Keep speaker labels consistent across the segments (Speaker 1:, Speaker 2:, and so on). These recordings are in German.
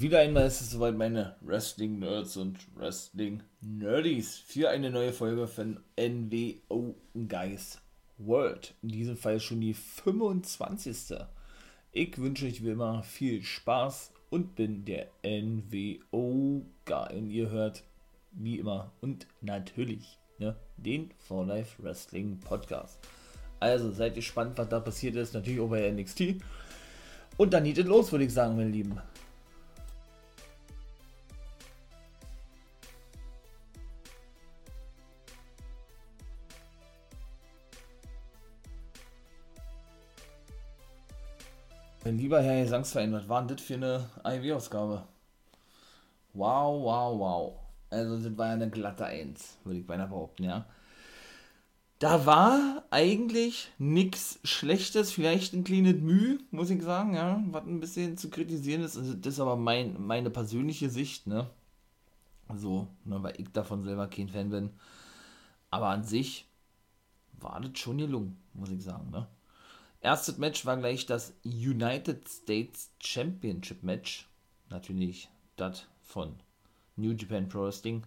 Speaker 1: Wieder einmal ist es soweit, meine Wrestling-Nerds und Wrestling-Nerdies, für eine neue Folge von NWO Guys World. In diesem Fall schon die 25. Ich wünsche euch wie immer viel Spaß und bin der NWO Guy. Und ihr hört wie immer und natürlich ne, den For Life Wrestling Podcast. Also seid gespannt, was da passiert ist. Natürlich auch bei NXT. Und dann geht es los, würde ich sagen, meine Lieben. Mein lieber Herr Gesangsverein, was war denn das für eine AEW-Ausgabe? Wow, wow, wow. Also, das war ja eine glatte Eins, würde ich beinahe behaupten, ja. Da war eigentlich nichts Schlechtes, vielleicht ein kleines Mühe, muss ich sagen, ja, was ein bisschen zu kritisieren ist. Also, das ist aber mein, meine persönliche Sicht, ne. So, ne, weil ich davon selber kein Fan bin. Aber an sich war das schon gelungen, muss ich sagen, ne. Erstes Match war gleich das United States Championship Match. Natürlich das von New Japan Pro Wrestling.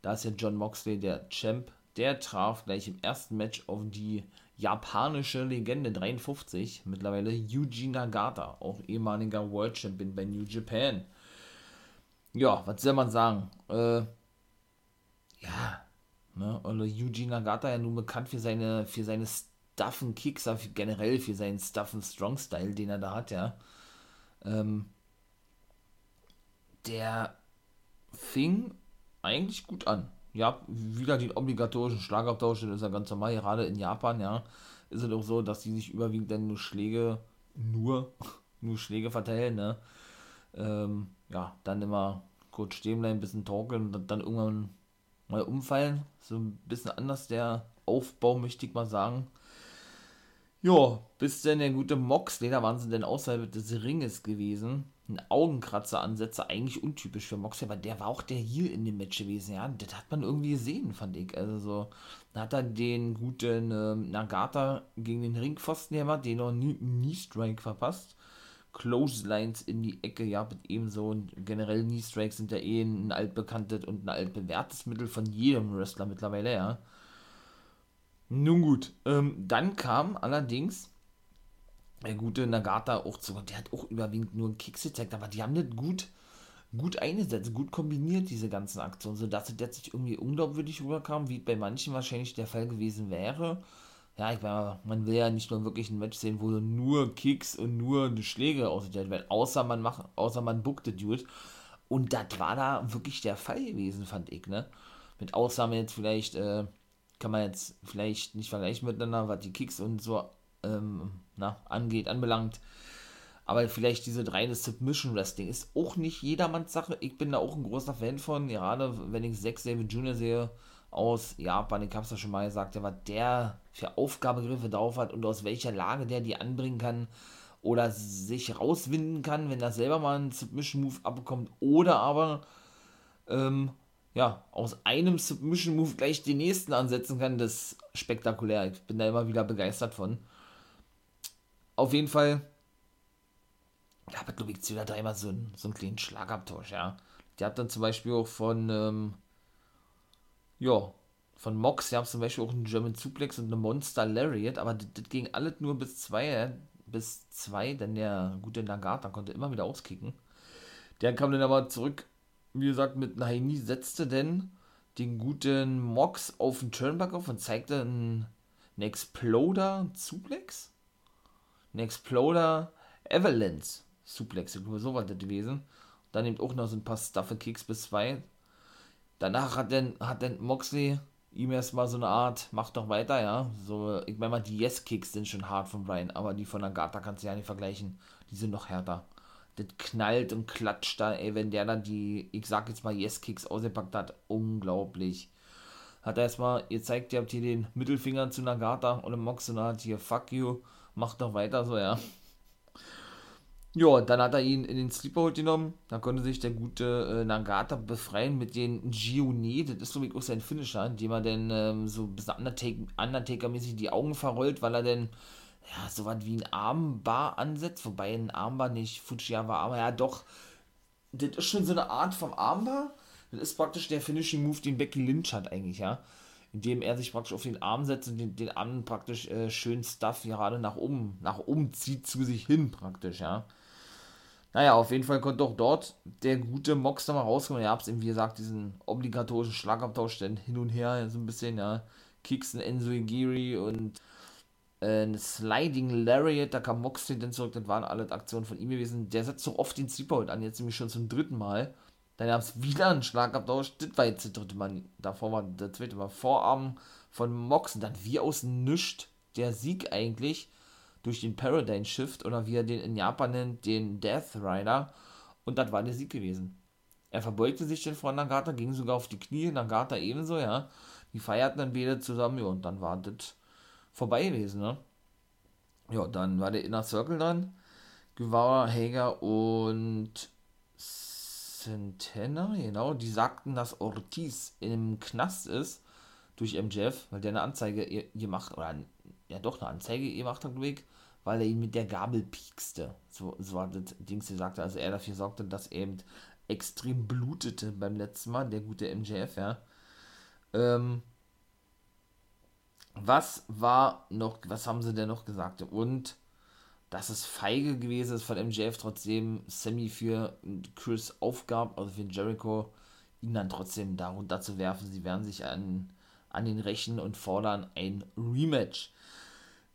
Speaker 1: Da ist ja John Moxley der Champ. Der traf gleich im ersten Match auf die japanische Legende 53, mittlerweile Yuji Nagata, auch ehemaliger World Champion bei New Japan. Ja, was soll man sagen? Äh, ja, ne, Yuji Nagata ja nun bekannt für seine, für seine Stuffen Kicks, generell für seinen Stuffen Strong Style, den er da hat, ja. Ähm, der fing eigentlich gut an. Ja, wieder den obligatorischen Schlagabtausch, das ist ja ganz normal, gerade in Japan, ja, ist es auch so, dass die sich überwiegend dann nur Schläge, nur, nur Schläge verteilen, ne. Ähm, ja, dann immer kurz stehen bleiben, ein bisschen torkeln und dann irgendwann mal umfallen. So ein bisschen anders der Aufbau, möchte ich mal sagen. Ja, bis denn der gute Moxley, da waren sie denn außerhalb des Ringes gewesen. Ein Augenkratzer-Ansätze, eigentlich untypisch für Moxley, aber der war auch der hier in dem Match gewesen, ja. Das hat man irgendwie gesehen, fand ich. Also so, da hat er den guten äh, Nagata gegen den Ringpfosten gemacht, den noch nie, nie Strike verpasst. Clotheslines in die Ecke, ja, mit ebenso. Und generell Knee Strikes sind ja eh ein altbekanntes und ein altbewährtes Mittel von jedem Wrestler mittlerweile, ja. Nun gut, ähm, dann kam allerdings der gute Nagata auch zu, der hat auch überwiegend nur einen Kicks gezeigt, aber die haben das gut, gut eingesetzt, gut kombiniert, diese ganzen Aktionen, sodass es jetzt nicht irgendwie unglaubwürdig rüberkam, wie bei manchen wahrscheinlich der Fall gewesen wäre. Ja, ich meine, man will ja nicht nur wirklich ein Match sehen, wo nur Kicks und nur Schläge ausgeteilt werden, außer man macht, außer man bookte Dude. Und das war da wirklich der Fall gewesen, fand ich, ne? Mit Ausnahme jetzt vielleicht, äh, kann man jetzt vielleicht nicht vergleichen miteinander, was die Kicks und so ähm, na, angeht, anbelangt. Aber vielleicht diese reine Submission Wrestling ist auch nicht jedermanns Sache. Ich bin da auch ein großer Fan von, gerade wenn ich Zack David Jr. sehe aus Japan, ich hab's ja schon mal gesagt, was der für Aufgabegriffe drauf hat und aus welcher Lage der die anbringen kann oder sich rauswinden kann, wenn er selber mal einen Submission Move abbekommt oder aber ähm, ja, aus einem Submission Move gleich den nächsten ansetzen kann, das ist spektakulär. Ich bin da immer wieder begeistert von. Auf jeden Fall, ja, aber glaube ich, wieder dreimal so, einen, so einen kleinen Schlagabtausch, ja. Der hat dann zum Beispiel auch von, ähm, ja, von Mox, der hat zum Beispiel auch einen German Suplex und eine Monster Lariat, aber das, das ging alles nur bis zwei, bis zwei, denn der gute Nagata konnte immer wieder auskicken. Der kam dann aber zurück wie gesagt, mit Naini setzte denn den guten Mox auf den Turnbuckle auf und zeigte einen, einen Exploder Suplex? Ein Exploder Avalanche Suplex, ich glaube, so war das gewesen. Dann nimmt auch noch so ein paar Stuffe Kicks bis zwei. Danach hat dann, hat dann Moxley ihm erstmal so eine Art, mach doch weiter, ja. So, ich meine mal, die Yes-Kicks sind schon hart von Brian, aber die von Agatha kannst du ja nicht vergleichen. Die sind noch härter das knallt und klatscht da, ey, wenn der dann die, ich sag jetzt mal, Yes-Kicks ausgepackt hat, unglaublich. Hat er erstmal, ihr zeigt, ihr habt hier den Mittelfinger zu Nagata und Mox und hat hier, fuck you, macht doch weiter so, ja. Ja, dann hat er ihn in den Sleeper genommen. Da konnte sich der gute äh, Nagata befreien mit den Gione. Das ist so wie auch sein Finisher, indem er dann ähm, so ein bisschen Undertaker-mäßig die Augen verrollt, weil er dann ja, so was wie ein Armbar ansetzt, wobei ein Armbar nicht Fujiyawa, aber ja doch das ist schon so eine Art vom Armbar. Das ist praktisch der Finishing Move, den Becky Lynch hat eigentlich, ja. Indem er sich praktisch auf den Arm setzt und den, den Arm praktisch äh, schön Stuff gerade nach oben, nach oben zieht zu sich hin praktisch, ja. Naja, auf jeden Fall konnte auch dort der gute Mox nochmal rauskommen. Ihr habt eben, wie gesagt, diesen obligatorischen Schlagabtausch dann hin und her, so ein bisschen, ja. Kicks in Enzo Igiri und ein Sliding Lariat, da kam Moxley dann zurück, das waren alle Aktionen von ihm gewesen. Der setzt so oft den Sleeper an, jetzt nämlich schon zum dritten Mal. Dann gab es wieder einen Schlagabtausch, das war jetzt der dritte Mal, davor war der zweite Mal Vorarm von Mox und dann wie aus nichts der Sieg eigentlich durch den Paradigm Shift oder wie er den in Japan nennt, den Death Rider und das war der Sieg gewesen. Er verbeugte sich dann vor Nagata, ging sogar auf die Knie, Nagata ebenso, ja. Die feierten dann beide zusammen, ja, und dann war das vorbei gewesen, ne? Ja, dann war der Inner Circle dann. Guevara, Hager und Centena, genau, die sagten, dass Ortiz im Knast ist durch MJF, weil der eine Anzeige gemacht, oder ja doch eine Anzeige gemacht hat, ich, weil er ihn mit der Gabel piekste. So, so hat das Dings gesagt, also er dafür sorgte, dass er eben extrem blutete beim letzten Mal, der gute MJF, ja. Ähm, was war noch, was haben sie denn noch gesagt? Und dass es feige gewesen ist von MJF, trotzdem Sammy für Chris aufgab, also für Jericho, ihn dann trotzdem darunter zu werfen. Sie werden sich an, an den rächen und fordern ein Rematch.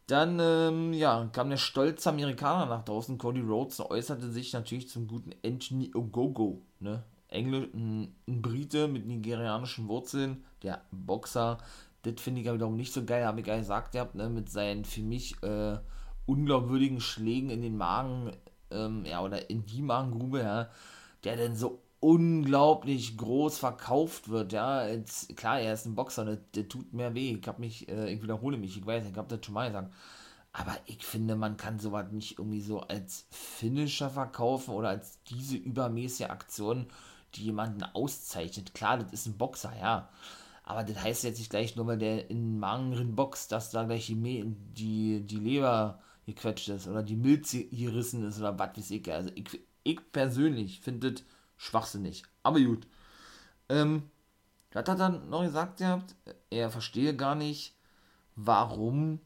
Speaker 1: Dann ähm, ja, kam der stolze Amerikaner nach draußen. Cody Rhodes äußerte sich natürlich zum guten Anthony Ogogo. Ne? Englisch, ein, ein Brite mit nigerianischen Wurzeln, der Boxer, das finde ich ja wiederum nicht so geil, habe ich nicht gesagt gehabt, ne, mit seinen für mich äh, unglaubwürdigen Schlägen in den Magen, ähm, ja, oder in die Magengrube, ja, der dann so unglaublich groß verkauft wird, ja, jetzt, klar, er ist ein Boxer, der, der tut mehr weh, ich habe mich, äh, ich wiederhole mich, ich weiß, ich habe das schon mal gesagt, aber ich finde, man kann sowas nicht irgendwie so als Finisher verkaufen oder als diese übermäßige Aktion, die jemanden auszeichnet. Klar, das ist ein Boxer, ja. Aber das heißt jetzt nicht gleich nur, weil der in Magen boxt, dass da gleich die, die, die Leber gequetscht ist oder die Milze gerissen ist oder was weiß ich. Also ich, ich persönlich finde das schwachsinnig. Aber gut. Ähm, was hat er dann noch gesagt gehabt? Er verstehe gar nicht, warum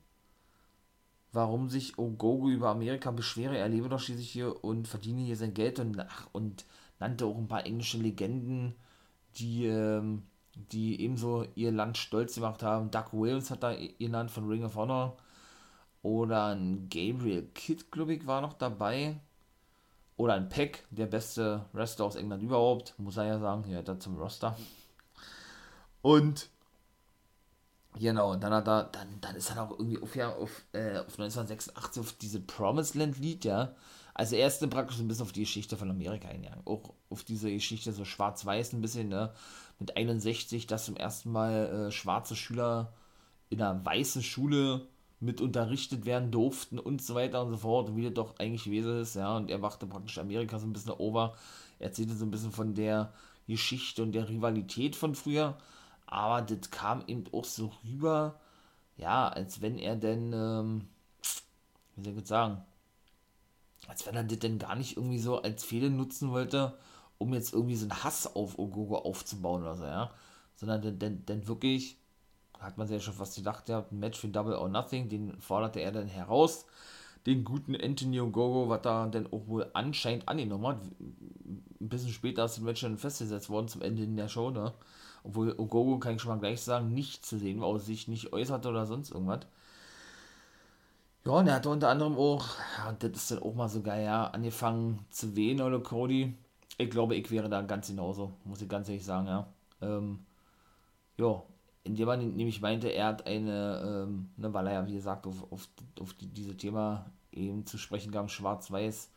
Speaker 1: warum sich Ogogo über Amerika beschwere. Er lebe doch schließlich hier und verdiene hier sein Geld und, ach, und nannte auch ein paar englische Legenden, die ähm, die ebenso ihr Land stolz gemacht haben. Doug Williams hat da ihr Land von Ring of Honor. Oder ein Gabriel Kidd, glaube ich, war noch dabei. Oder ein Peck, der beste Wrestler aus England überhaupt, muss er ja sagen. Hier hat er zum Roster. Und genau, dann hat er, dann, dann ist er auch irgendwie auf, ja, auf, äh, auf 1986 auf diese Promised Land Lied, ja. Also er ist praktisch ein bisschen auf die Geschichte von Amerika eingegangen. Auch auf diese Geschichte so schwarz-weiß ein bisschen, ne mit 61, dass zum ersten Mal äh, schwarze Schüler in einer weißen Schule mit unterrichtet werden durften und so weiter und so fort, und wie das doch eigentlich gewesen ist, ja, und er machte praktisch Amerika so ein bisschen over, erzählte so ein bisschen von der Geschichte und der Rivalität von früher, aber das kam eben auch so rüber, ja, als wenn er denn, ähm, wie soll ich das sagen, als wenn er das denn gar nicht irgendwie so als Fehler nutzen wollte, um jetzt irgendwie so einen Hass auf Ogogo aufzubauen oder so, ja. Sondern denn, denn, denn wirklich, hat man sich ja schon fast gedacht, ja, ein Match für Double or Nothing, den forderte er dann heraus. Den guten Anthony Ogogo, was da dann auch wohl anscheinend angenommen hat. Ein bisschen später ist das Match dann festgesetzt worden zum Ende in der Show, ne? Obwohl Ogogo, kann ich schon mal gleich sagen, nicht zu sehen war, sich nicht äußerte oder sonst irgendwas. Ja, und er hat unter anderem auch, ja, das ist dann auch mal so geil, ja, angefangen zu wehen, oder Cody ich glaube, ich wäre da ganz genauso, muss ich ganz ehrlich sagen, ja. Ähm, ja, indem man nämlich meinte, er hat eine, ähm, ne, weil er ja, wie gesagt, auf, auf, auf die, diese Thema eben zu sprechen kam, schwarz-weiß,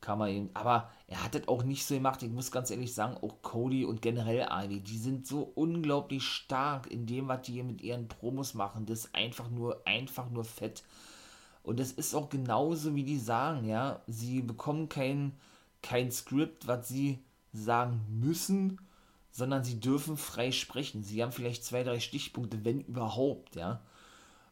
Speaker 1: kam er eben, aber er hat das auch nicht so gemacht, ich muss ganz ehrlich sagen, auch Cody und generell Ivy, die sind so unglaublich stark in dem, was die hier mit ihren Promos machen, das ist einfach nur, einfach nur fett. Und das ist auch genauso, wie die sagen, ja, sie bekommen keinen kein Skript, was sie sagen müssen, sondern sie dürfen frei sprechen. Sie haben vielleicht zwei, drei Stichpunkte, wenn überhaupt, ja.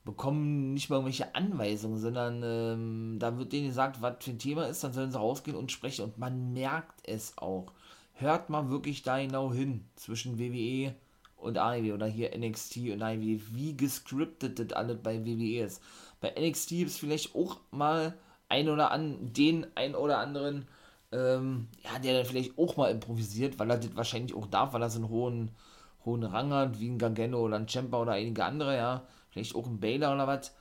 Speaker 1: Bekommen nicht mal irgendwelche Anweisungen, sondern ähm, da wird denen gesagt, was für ein Thema ist, dann sollen sie rausgehen und sprechen. Und man merkt es auch. hört mal wirklich da genau hin zwischen WWE und AEW oder hier NXT und AEW, wie gescriptet das alles bei WWE ist. Bei NXT es vielleicht auch mal ein oder an, den ein oder anderen, ähm, ja, der dann vielleicht auch mal improvisiert, weil er das wahrscheinlich auch darf, weil er so einen hohen, hohen Rang hat, wie ein Gargano oder ein Champa oder einige andere, ja, vielleicht auch ein Baylor oder was.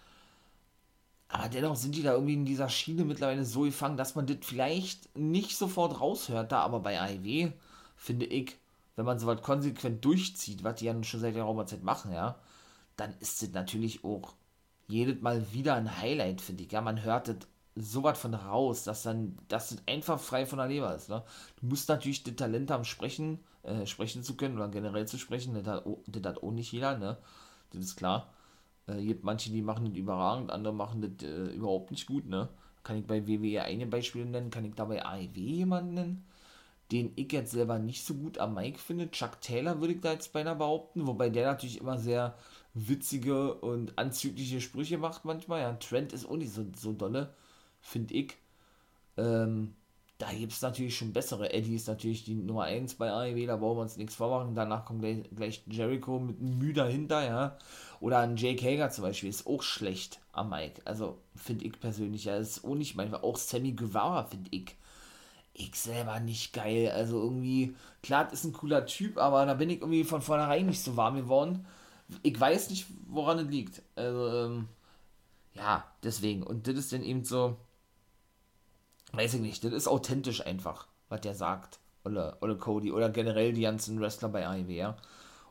Speaker 1: Aber dennoch sind die da irgendwie in dieser Schiene mittlerweile so gefangen, dass man das vielleicht nicht sofort raushört. Da aber bei AEW, finde ich, wenn man sowas konsequent durchzieht, was die ja schon seit der Zeit machen, ja, dann ist das natürlich auch jedes Mal wieder ein Highlight, finde ich. Ja, man hört das so was von raus, dass dann, das einfach frei von der Leber ist. Ne? Du musst natürlich das Talent haben, sprechen, äh, sprechen zu können oder generell zu sprechen. Das hat, das hat auch nicht jeder, ne? Das ist klar. Äh, gibt manche, die machen das überragend, andere machen das äh, überhaupt nicht gut, ne? Kann ich bei WWE eine Beispiel nennen, kann ich dabei AEW jemanden nennen, den ich jetzt selber nicht so gut am Mike finde. Chuck Taylor würde ich da jetzt beinahe behaupten, wobei der natürlich immer sehr witzige und anzügliche Sprüche macht manchmal. Ja, Trent ist auch nicht so, so dolle, finde ich. Ähm, da gibt es natürlich schon bessere. Eddie ist natürlich die Nummer 1 bei AEW, da brauchen wir uns nichts vormachen. Danach kommt gleich, gleich Jericho mit einem Mühe dahinter, ja. Oder ein Jake Hager zum Beispiel ist auch schlecht am Mike. Also finde ich persönlich, ja, ist auch nicht manchmal. Auch Sammy Guevara finde ich. Ich selber nicht geil. Also irgendwie, klar, ist ein cooler Typ, aber da bin ich irgendwie von vornherein nicht so warm geworden. Ich weiß nicht, woran es liegt. Also, ähm, ja, deswegen. Und das ist dann eben so weiß ich nicht, das ist authentisch einfach, was der sagt. Oder, oder Cody oder generell die ganzen Wrestler bei AEW, ja.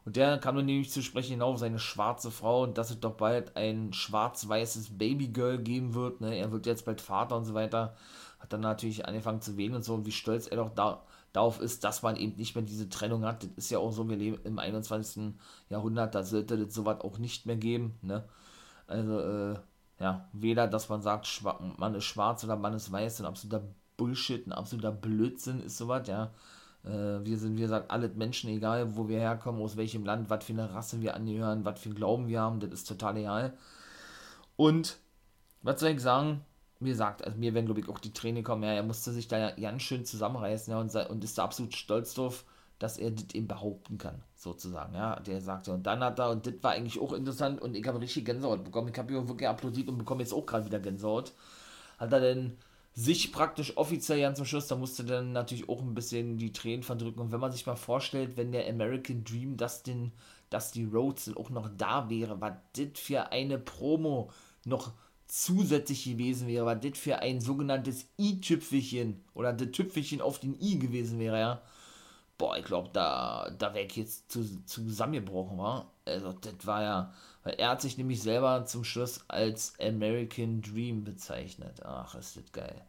Speaker 1: Und der kam dann nämlich zu sprechen genau seine schwarze Frau und dass es doch bald ein schwarz-weißes Babygirl geben wird. Ne? Er wird jetzt bald Vater und so weiter. Hat dann natürlich angefangen zu wählen und so, und wie stolz er doch da, darauf ist, dass man eben nicht mehr diese Trennung hat. Das ist ja auch so, wir leben im 21. Jahrhundert, da sollte das sowas auch nicht mehr geben. Ne? Also, äh, ja, weder, dass man sagt, man ist schwarz oder man ist weiß, ein absoluter Bullshit, ein absoluter Blödsinn ist sowas, ja. Äh, wir sind, wie gesagt, alle Menschen, egal wo wir herkommen, aus welchem Land, was für eine Rasse wir angehören, was für einen Glauben wir haben, das ist total egal. Und, was soll ich sagen? Wie gesagt, also mir werden, glaube ich, auch die Tränen kommen, ja, er musste sich da ja ganz schön zusammenreißen, ja, und, und ist da absolut stolz drauf, dass er das eben behaupten kann, sozusagen, ja, der sagte, und dann hat er, und das war eigentlich auch interessant, und ich habe richtig Gänsehaut bekommen, ich habe hier wirklich applaudiert und bekomme jetzt auch gerade wieder Gänsehaut, hat er denn sich praktisch offiziell ganz zum Schluss, da musste dann natürlich auch ein bisschen die Tränen verdrücken, und wenn man sich mal vorstellt, wenn der American Dream, das den, dass die Rhodes auch noch da wäre, was das für eine Promo noch zusätzlich gewesen wäre, was das für ein sogenanntes i-Tüpfelchen oder das Tüpfelchen auf den i gewesen wäre, ja boah, ich glaube, da, da wäre ich jetzt zu, zusammengebrochen, war. Also, das war ja, weil er hat sich nämlich selber zum Schluss als American Dream bezeichnet. Ach, ist das geil.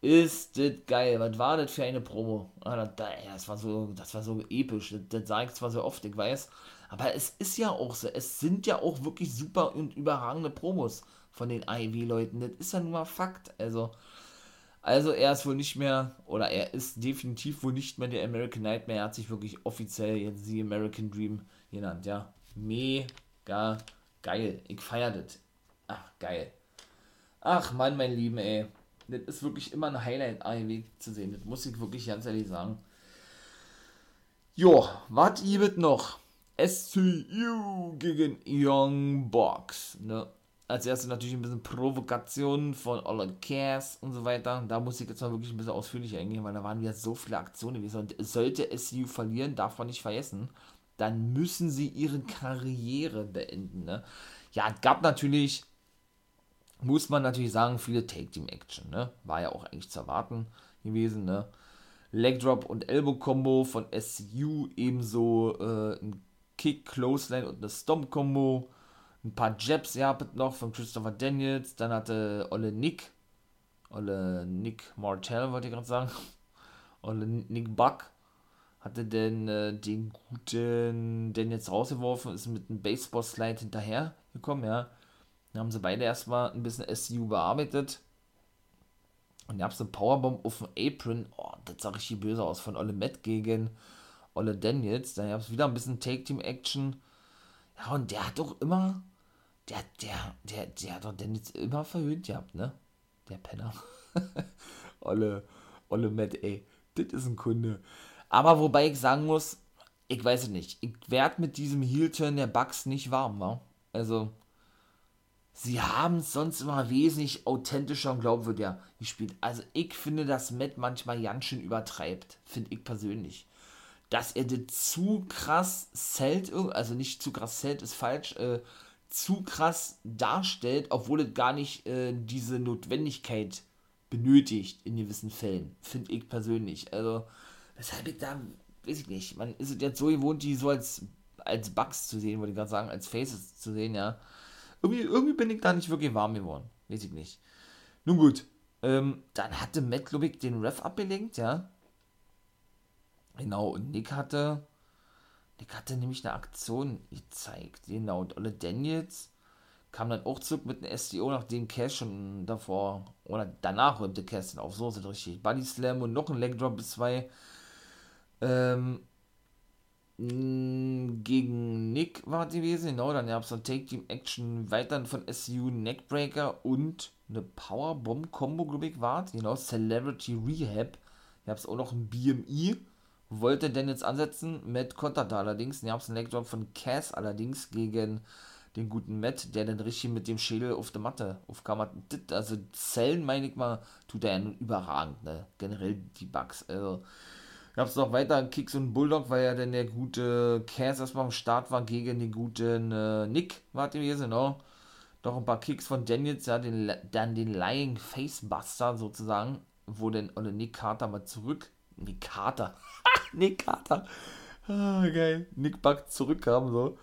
Speaker 1: Ist das geil. Was war das für eine Promo? Ah, das, war so, das war so episch. Das, das sage ich zwar so oft, ich weiß. Aber es ist ja auch so. Es sind ja auch wirklich super und überragende Promos von den IW-Leuten. Das ist ja nun mal Fakt. Also, also er ist wohl nicht mehr, oder er ist definitiv wohl nicht mehr der American Nightmare. Er hat sich wirklich offiziell jetzt The American Dream genannt, ja. Mega geil. Ich feiere das. Ach, geil. Ach Mann, mein Lieben, ey. Das ist wirklich immer ein Highlight, AEW zu sehen. Das muss ich wirklich ganz ehrlich sagen. Jo, was gibt noch? SCU gegen Young Box. Ne? Als erstes natürlich ein bisschen Provokation von All Cares und so weiter. Da muss ich jetzt mal wirklich ein bisschen ausführlich eingehen, weil da waren wieder so viele Aktionen. Und sollte SCU verlieren, darf man nicht vergessen, dann müssen sie ihre Karriere beenden. Ne? Ja, es gab natürlich, muss man natürlich sagen, viele Take-Team-Action. Ne? War ja auch eigentlich zu erwarten gewesen. Ne? Leg Drop und Elbow Combo von SCU, ebenso äh, ein Kick, Clothesline und eine Stomp Combo ein paar Jabs gehabt noch von Christopher Daniels. Dann hatte Olle Nick, Olle Nick Martell, wollte ich gerade sagen, Olle Nick Buck hatte denn äh, den guten Daniels rausgeworfen, ist mit einem Baseball-Slide hinterher gekommen, ja. Dann haben sie beide erstmal ein bisschen SCU bearbeitet. Und da gab es eine Powerbomb auf dem Apron. Oh, das sah richtig böse aus. Von Olle Matt gegen Olle Daniels. Dann gab es wieder ein bisschen Take-Team-Action. Ja, und der hat doch immer der, der, der, der hat doch Dennis immer verhöhnt gehabt, ne? Der Penner. olle, olle Matt, ey. Das ist ein Kunde. Aber wobei ich sagen muss, ich weiß es nicht. Ich werde mit diesem Heel-Turn der Bugs nicht warm, wa? Also, sie haben es sonst immer wesentlich authentischer und glaubwürdiger gespielt. Also, ich finde, dass Matt manchmal ganz schön übertreibt. Finde ich persönlich. Dass er das zu krass zählt, also nicht zu krass zählt, ist falsch, äh, zu krass darstellt, obwohl es gar nicht äh, diese Notwendigkeit benötigt in gewissen Fällen. Finde ich persönlich. Also, weshalb ich da weiß ich nicht, man ist jetzt so gewohnt, die so als, als Bugs zu sehen, wollte ich gerade sagen, als Faces zu sehen, ja. Irgendwie, irgendwie bin ich da nicht wirklich warm geworden. Weiß ich nicht. Nun gut. Ähm, dann hatte Matt, glaube ich, den Ref abgelenkt, ja. Genau, und Nick hatte. Nick hatte nämlich eine Aktion gezeigt. Genau, und Olle Daniels kam dann auch zurück mit einem SDO, nachdem Cash schon davor oder danach räumte Cash auf. So sind richtig. Body Slam und noch ein Leg Drop bis zwei. Ähm, gegen Nick war die gewesen, genau, dann gab es noch Take Team Action weiter von SU Neckbreaker und eine Powerbomb Combo, glaube ich, war genau, Celebrity Rehab. Ihr habt auch noch ein BMI, wollte jetzt ansetzen, Matt konterte allerdings, einen Legdrop von Cass allerdings gegen den guten Matt, der dann richtig mit dem Schädel auf der Matte aufkam. Also Zellen, meine ich mal, tut er ja überragend, ne? generell die Bugs, also gab es noch weiter Kicks und Bulldog, weil ja dann der gute Cass erstmal am Start war gegen den guten äh, Nick, war gewesen, genau. Noch ein paar Kicks von Daniels, ja, den, dann den Lying Facebuster sozusagen, wo dann Nick Carter mal zurück, Nick Carter, Nick Carter, ah, geil, Nick Buck zurückkam, so.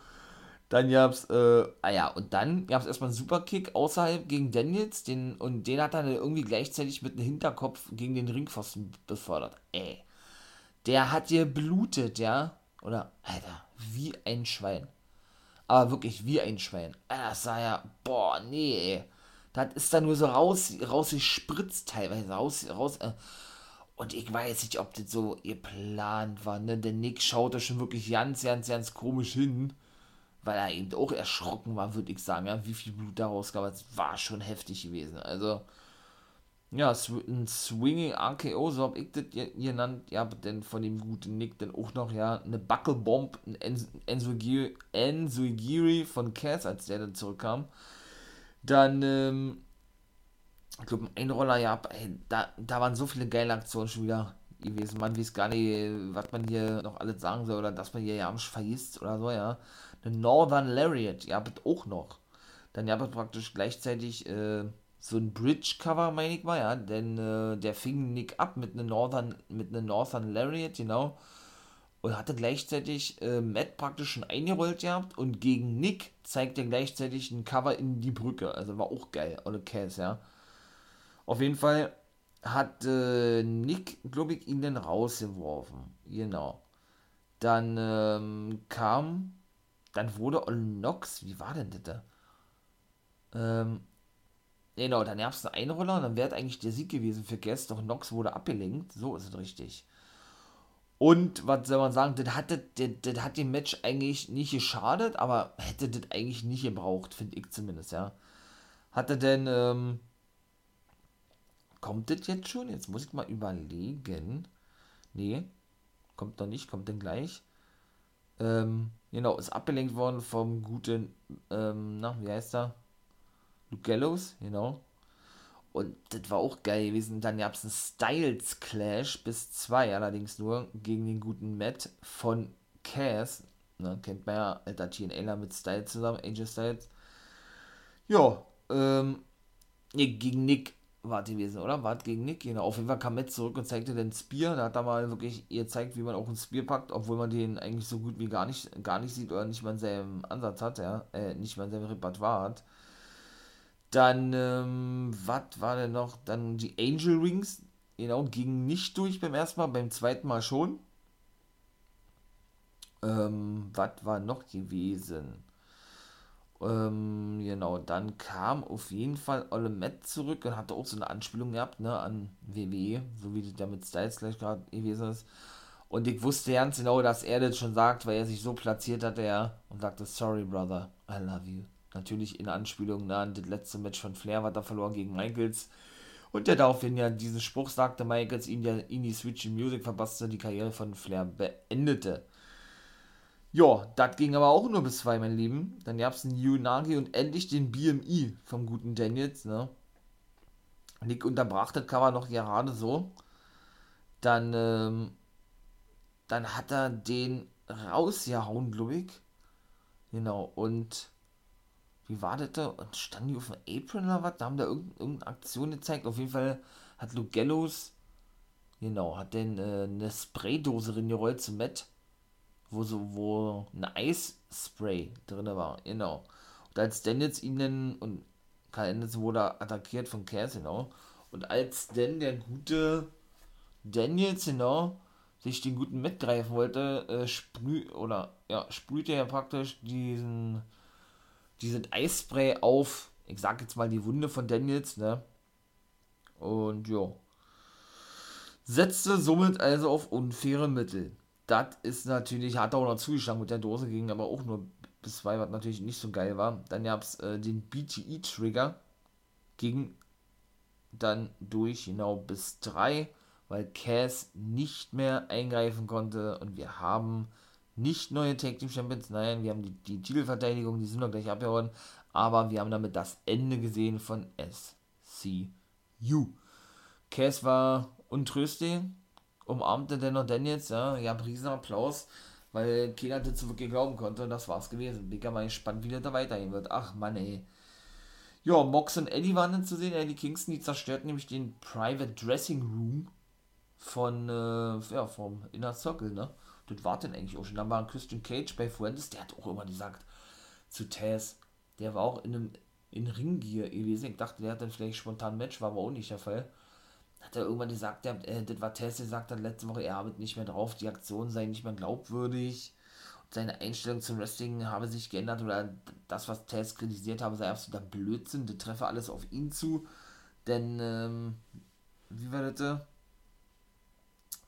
Speaker 1: Dann gab's, äh, ah ja, und dann gab's erstmal einen Superkick außerhalb gegen Daniels, den, und den hat er dann irgendwie gleichzeitig mit dem Hinterkopf gegen den Ringpfosten befördert. Ey. Der hat dir blutet, ja. Oder, Alter, wie ein Schwein. Aber wirklich wie ein Schwein. Das sah ja, boah, nee, ey. Das ist da nur so raus, rausgespritzt teilweise, raus, raus. Äh. Und ich weiß nicht, ob das so geplant war, ne? Der Nick schaut da schon wirklich ganz, ganz, ganz komisch hin. Weil er eben auch erschrocken war, würde ich sagen, ja. Wie viel Blut da rauskam, das war schon heftig gewesen. Also, ja, ein Swinging RKO, so hab ich das genannt, ja, denn von dem guten Nick dann auch noch, ja, eine Buckelbomb, ein Enzuigiri Enzo von Cass, als der dann zurückkam. Dann, ähm, ich glaube, ein Roller, ja, ey, da, da waren so viele geile Aktionen schon wieder gewesen. Man weiß gar nicht, was man hier noch alles sagen soll oder dass man hier ja am vergisst oder so, ja. Eine Northern Lariat, ja, auch noch. Dann ja, praktisch gleichzeitig, äh, so ein Bridge-Cover, meine ich mal, ja, denn äh, der fing Nick ab mit einem Northern, mit einem Northern Lariat, genau, und hatte gleichzeitig äh, Matt praktisch schon eingerollt gehabt und gegen Nick zeigt er gleichzeitig ein Cover in die Brücke, also war auch geil, oder Cass, ja. Auf jeden Fall hat äh, Nick, glaube ich, ihn dann rausgeworfen, genau. Dann ähm, kam, dann wurde Olnox, wie war denn das da? Ähm, Genau, dann gab es einen Einroller und dann wäre eigentlich der Sieg gewesen für Guest, doch Nox wurde abgelenkt. So ist es richtig. Und was soll man sagen, das hat, das, das hat dem Match eigentlich nicht geschadet, aber hätte das eigentlich nicht gebraucht, finde ich zumindest, ja. Hatte denn, ähm, kommt das jetzt schon? Jetzt muss ich mal überlegen. Nee, kommt noch nicht, kommt denn gleich. Ähm, genau, ist abgelenkt worden vom guten, ähm, na, wie heißt er? Luke Gallows, genau. Und das war auch geil gewesen. Dann gab es einen Styles Clash bis zwei, allerdings nur gegen den guten Matt von Cass. Ne, kennt man ja, alter TNA mit Styles zusammen, Angel Styles. Ja, ähm, nee, gegen Nick war es gewesen, oder? War gegen Nick? Genau, auf jeden Fall kam Matt zurück und zeigte den Spear. Da hat er mal wirklich gezeigt, wie man auch ein Spear packt, obwohl man den eigentlich so gut wie gar nicht, gar nicht sieht oder nicht mal in seinem Ansatz hat, ja. Äh, nicht mal in seinem Repertoire hat. Dann, ähm, was war denn noch? Dann die Angel Rings, genau, gingen nicht durch beim ersten Mal, beim zweiten Mal schon. Ähm, was war noch gewesen? Ähm, genau, dann kam auf jeden Fall Olle Matt zurück und hatte auch so eine Anspielung gehabt, ne, an WWE, so wie da mit Styles gleich gerade gewesen ist. Und ich wusste ganz genau, dass er das schon sagt, weil er sich so platziert hat, er und sagte, sorry, brother, I love you. Natürlich in Anspielung an das letzte Match von Flair, was er verloren gegen Michaels. Und der daraufhin ja diesen Spruch sagte, Michaels ihn ja in die Switch in Music verpasste, die Karriere von Flair beendete. Ja, das ging aber auch nur bis zwei, mein Lieben. Dann gab es einen Yunagi und endlich den BMI vom guten Daniels, ne? Nick unterbrach das Cover noch gerade so. Dann, ähm, dann hat er den rausgehauen, glaube ich. Genau, und wie war das da? Und standen die auf dem Apron oder was? Da haben da irgendeine, irgendeine Aktion gezeigt. Auf jeden Fall hat Luke Gallows, genau, hat denn äh, eine Spraydose reingerollt zum Matt, wo so, wo ein Eisspray drin war, genau. Und als Daniels ihn dann, und Karl Anderson wurde attackiert von Cass, genau. Und als denn der gute Daniels, genau, sich den guten Matt greifen wollte, äh, sprüh, oder, ja, sprühte er praktisch diesen diesen Eisspray auf, ich sag jetzt mal die Wunde von Daniels, ne? Und ja. Setzte somit also auf unfaire Mittel. Das ist natürlich, hat auch noch zugeschlagen mit der Dose, ging aber auch nur bis zwei, was natürlich nicht so geil war. Dann gab es äh, den BTE-Trigger, ging dann durch genau bis drei, weil Cass nicht mehr eingreifen konnte und wir haben nicht neue Tag Team Champions, nein, wir haben die, die Titelverteidigung, die sind noch gleich abgehauen, aber wir haben damit das Ende gesehen von SCU. Cass war untröstlich, umarmte dennoch Daniels, ja, ja, riesen Applaus, weil keiner dazu wirklich glauben konnte und das war's gewesen. Bin mal gespannt, wie das da weitergehen wird. Ach Mann, ey. Ja, Mox und Eddie waren dann zu sehen. Eddie Kingston, die zerstörten nämlich den Private Dressing Room von, äh, ja, vom Inner Circle, ne? das war denn eigentlich auch schon. Dann war Christian Cage bei Fuentes, der hat auch immer gesagt zu Taz, der war auch in einem in Ringgear gewesen. Ich dachte, der hat dann vielleicht spontan ein Match, war aber auch nicht der Fall. Hat er irgendwann gesagt, der, äh, das war Taz, der sagt dann letzte Woche, er habe nicht mehr drauf, die Aktion sei nicht mehr glaubwürdig. Und seine Einstellung zum Wrestling habe sich geändert oder das, was Taz kritisiert habe, sei absoluter Blödsinn. Das treffe alles auf ihn zu. Denn, ähm, wie war das?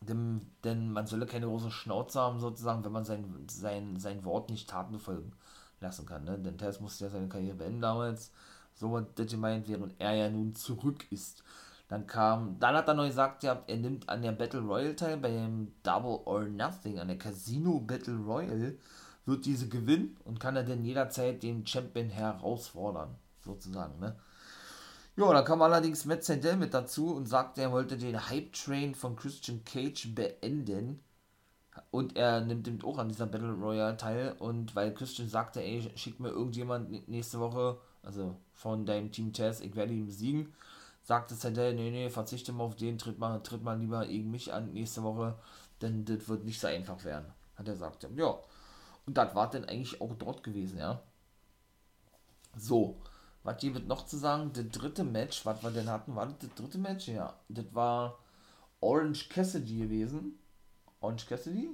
Speaker 1: Denn, denn man solle keine große Schnauze haben, sozusagen, wenn man sein, sein, sein Wort nicht Taten befolgen lassen kann. Ne? Denn Tess musste ja seine Karriere beenden damals. So hat das gemeint, während er ja nun zurück ist. Dann kam, dann hat er neu gesagt, ja, er nimmt an der Battle Royale teil, bei dem Double or Nothing, an der Casino Battle Royale, wird diese gewinnen und kann er denn jederzeit den Champion herausfordern, sozusagen, ne? Ja, da kam allerdings Matt Sandel mit dazu und sagte, er wollte den Hype-Train von Christian Cage beenden. Und er nimmt eben auch an dieser Battle Royale teil. Und weil Christian sagte, ey, schick mir irgendjemand nächste Woche, also von deinem Team Test, ich werde ihn besiegen, sagte Sandel, nee, nee, verzichte mal auf den, tritt mal, tritt mal lieber gegen mich an nächste Woche, denn das wird nicht so einfach werden. Hat er gesagt. Ja. Und das war dann eigentlich auch dort gewesen, ja. So. Was hier wird noch zu sagen? Das dritte Match, was wir denn hatten, war das, das dritte Match? Ja, das war Orange Cassidy gewesen. Orange Cassidy?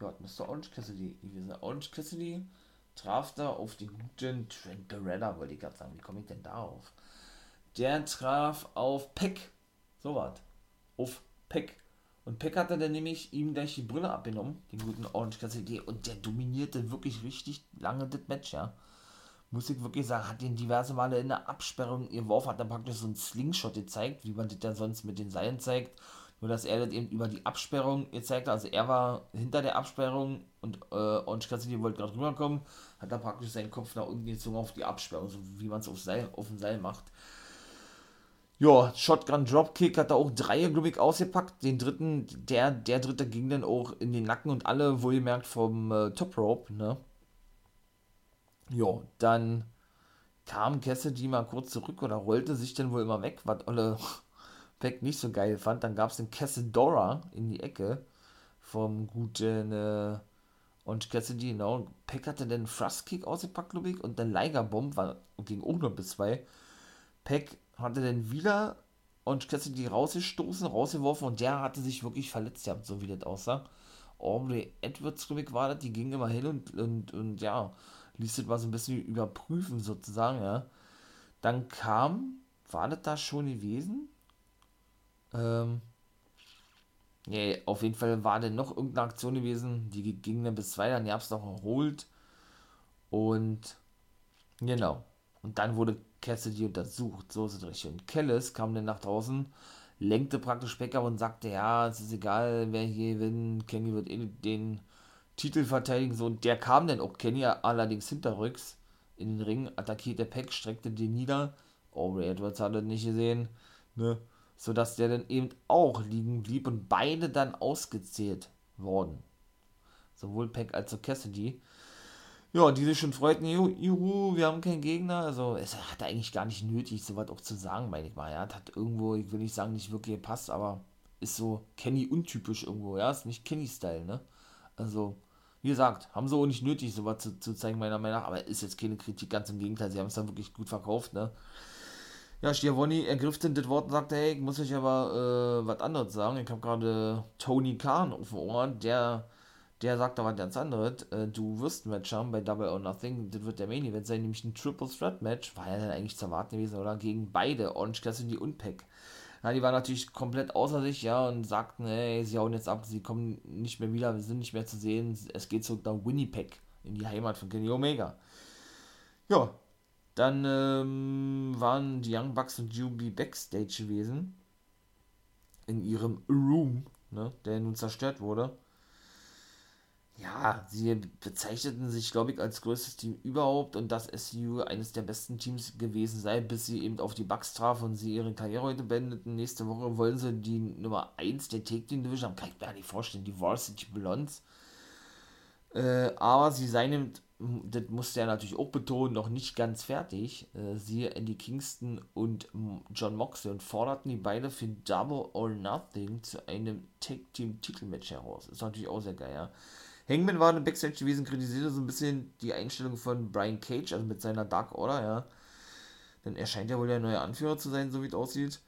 Speaker 1: Ja, das müsste Orange Cassidy gewesen. Orange Cassidy traf da auf den guten Trent Beretta, wollte ich gerade sagen. Wie komme ich denn darauf? Der traf auf Peck. So was. Auf Peck. Und Peck hatte dann nämlich ihm gleich die Brille abgenommen, den guten Orange Cassidy. Und der dominierte wirklich richtig lange das Match, ja muss ich wirklich sagen, hat ihn diverse Male in der Absperrung geworfen, hat dann praktisch so einen Slingshot gezeigt, wie man das dann sonst mit den Seilen zeigt. Nur, dass er das eben über die Absperrung gezeigt hat. Also, er war hinter der Absperrung und äh, Orange Cassidy wollte gerade rüberkommen, hat dann praktisch seinen Kopf nach unten gezogen auf die Absperrung, so wie man es auf, auf dem Seil macht. Ja, Shotgun Dropkick hat er auch drei, glaube ich, ausgepackt. Den dritten, der, der dritte ging dann auch in den Nacken und alle wohlgemerkt vom äh, Top Rope, ne? Ja, dann kam Cassidy mal kurz zurück oder rollte sich dann wohl immer weg, was Olle Peck nicht so geil fand. Dann gab es den Cassidora in die Ecke vom guten äh, und Cassidy, genau. Peck hatte den Thrust-Kick ausgepackt, glaube ich, und dann Liger Bomb war, ging auch nur bis zwei. Peck hatte dann wieder und Cassidy rausgestoßen, rausgeworfen und der hatte sich wirklich verletzt gehabt, so wie das aussah. Aubrey Edwards, ich, war das, die ging immer hin und, und, und ja, ließ das mal so ein bisschen überprüfen sozusagen, ja. Dann kam, war das da schon gewesen? Ähm, nee, auf jeden Fall war denn noch irgendeine Aktion gewesen, die ging dann bis zwei, dann gab es noch erholt und genau. Und dann wurde Cassidy untersucht. So ist es richtig. Und Kellis kam dann nach draußen, lenkte praktisch Becker und sagte, ja, es ist egal, wer hier gewinnt, Kenny wird eh den Titel verteidigen. So, und der kam dann auch Kenny allerdings hinterrücks in den Ring, attackierte Peck, streckte den nieder. Aubrey Edwards hat das nicht gesehen, ne? Sodass der dann eben auch liegen blieb und beide dann ausgezählt wurden. Sowohl Peck als auch Cassidy. Ja, die sich schon freuten, juhu, wir haben keinen Gegner. Also, es hat eigentlich gar nicht nötig, sowas auch zu sagen, meine ich mal. Ja, hat irgendwo, ich will nicht sagen, nicht wirklich gepasst, aber ist so Kenny untypisch irgendwo. Ja, ist nicht Kenny-Style, ne? Also, wie gesagt, haben sie auch nicht nötig, sowas zu, zu zeigen, meiner Meinung nach. Aber ist jetzt keine Kritik, ganz im Gegenteil. Sie haben es dann wirklich gut verkauft, ne? Ja, Schiavoni ergriff dann das Wort und sagte, hey, ich muss euch aber äh, was anderes sagen. Ich habe gerade Tony Khan auf dem Ohr, der, der sagt was ganz anderes. Äh, du wirst ein Match haben bei Double or Nothing. Das wird der Main Event sein, nämlich ein Triple Threat Match. War ja dann eigentlich zu erwarten gewesen, oder? Gegen beide, Orange Cassidy und Peck. Ja, die waren natürlich komplett außer sich, ja, und sagten, hey, sie hauen jetzt ab, sie kommen nicht mehr wieder, wir sind nicht mehr zu sehen. Es geht zurück nach Winnipeg, in die Heimat von Kenny Omega. Ja, dann ähm, waren die Young Bucks und Jubilee backstage gewesen. In ihrem Room, ne, der nun zerstört wurde ja, sie bezeichneten sich, glaube ich, als größtes Team überhaupt und dass SU eines der besten Teams gewesen sei, bis sie eben auf die Bucks traf und sie ihre Karriere heute beendeten. Nächste Woche wollen sie die Nummer 1 der Take Team Division haben, kann ich mir gar nicht vorstellen, die Varsity Blondes. Äh, aber sie seien, das musste er natürlich auch betonen, noch nicht ganz fertig. Äh, siehe Andy Kingston und John Moxley und forderten die beide für Double or Nothing zu einem Take Team Titelmatch heraus. Ist natürlich auch sehr geil, ja. Hangman war im Backstage gewesen, kritisierte so ein bisschen die Einstellung von Brian Cage, also mit seiner Dark Order, ja. Denn er scheint ja wohl der neue Anführer zu sein, so wie es aussieht.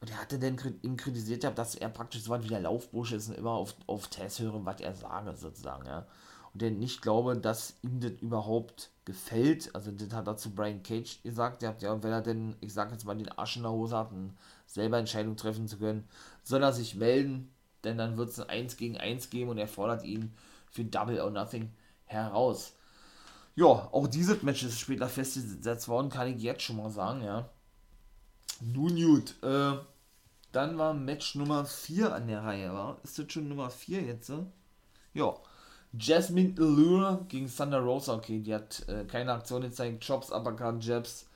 Speaker 1: Und er hatte dann ihn kritisiert, dass er praktisch so was wie der Laufbursche ist und immer auf, auf Tess höre, was er sage, sozusagen, ja. Und er nicht glaube, dass ihm das überhaupt gefällt. Also, das hat er zu Brian Cage gesagt. Er hat ja, wenn er denn, ich sag jetzt mal, den Arsch in der Hose hat, selber Entscheidungen treffen zu können, soll er sich melden, denn dann wird es ein 1 gegen 1 geben und er fordert ihn für Double or Nothing heraus. Ja, auch dieses Match ist später festgesetzt worden, kann ich jetzt schon mal sagen, ja. Nun gut, äh, dann war Match Nummer 4 an der Reihe, war. Ist das schon Nummer 4 jetzt? Äh? Ja. Jasmine Allure gegen Thunder Rosa. Okay, die hat äh, keine Aktion gezeigt. Chops, Uppercut, Jabs,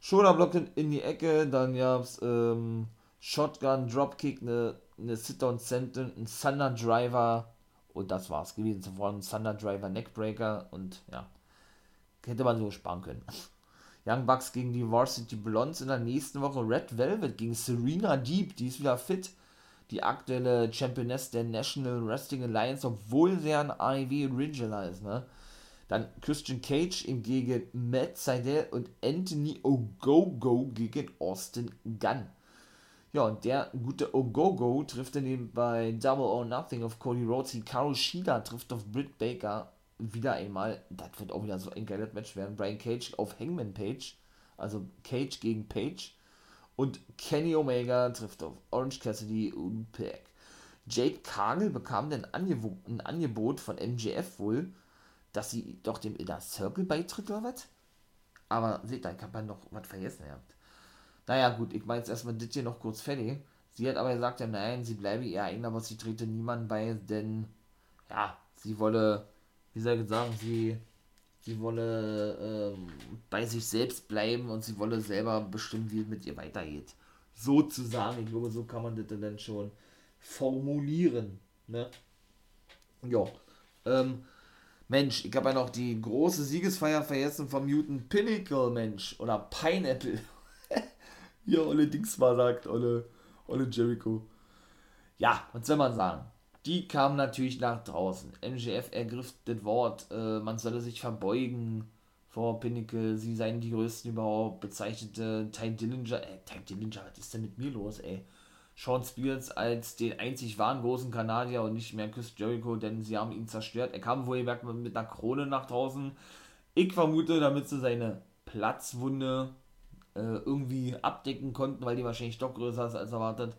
Speaker 1: Shoulderblock in, in die Ecke. Dann gab es ähm, Shotgun, Dropkick, eine, eine Sit-Down-Senton, ein Thunder Driver, und das war's gewesen. Zuvor ein Thunder Driver Neckbreaker und ja, hätte man so sparen können. Young Bucks gegen die Varsity Blondes in der nächsten Woche. Red Velvet gegen Serena Deep, die ist wieder fit. Die aktuelle Championess der National Wrestling Alliance, obwohl sie ein AEW Original ist, ne? Dann Christian Cage gegen Matt Seidel und Anthony Ogogo gegen Austin Gunn. Ja, und der gute Ogogo trifft dann bei Double or Nothing auf Cody Rhodes. Hikaru Shida trifft auf Britt Baker wieder einmal. Das wird auch wieder so ein geiles Match werden. Brian Cage auf Hangman Page. Also Cage gegen Page. Und Kenny Omega trifft auf Orange Cassidy und Pack. Jade Cargill bekam dann ein Angebot von MJF wohl, dass sie doch dem Inner Circle beitritt oder was? Aber seht ich habe ja noch was vergessen gehabt. Naja, gut, ich meine jetzt erstmal das hier noch kurz fertig. Sie hat aber gesagt, ja, nein, sie bleibe ihr eigen, aber sie trete niemanden bei, denn, ja, sie wolle, wie soll ich sagen, sie, sie wolle ähm, bei sich selbst bleiben und sie wolle selber bestimmen, wie es mit ihr weitergeht. Sozusagen, ich glaube, so kann man das dann schon formulieren, ne? Ja, ähm, Mensch, ich habe ja noch die große Siegesfeier vergessen vom Mutant Pinnacle, Mensch, oder Pineapple. Ja, Olle Dings mal sagt, Olle, Olle Jericho. Ja, was soll man sagen? Die kam natürlich nach draußen. MGF ergriff das Wort, äh, man solle sich verbeugen vor Pinnacle, sie seien die größten überhaupt, bezeichnete Ty Dillinger, äh, Ty Dillinger, was ist denn mit mir los, ey? Sean Spears als den einzig wahren großen Kanadier und nicht mehr Chris Jericho, denn sie haben ihn zerstört. Er kam wohl mit einer Krone nach draußen. Ich vermute, damit sie seine Platzwunde äh, irgendwie abdecken konnten, weil die wahrscheinlich doch größer ist als erwartet.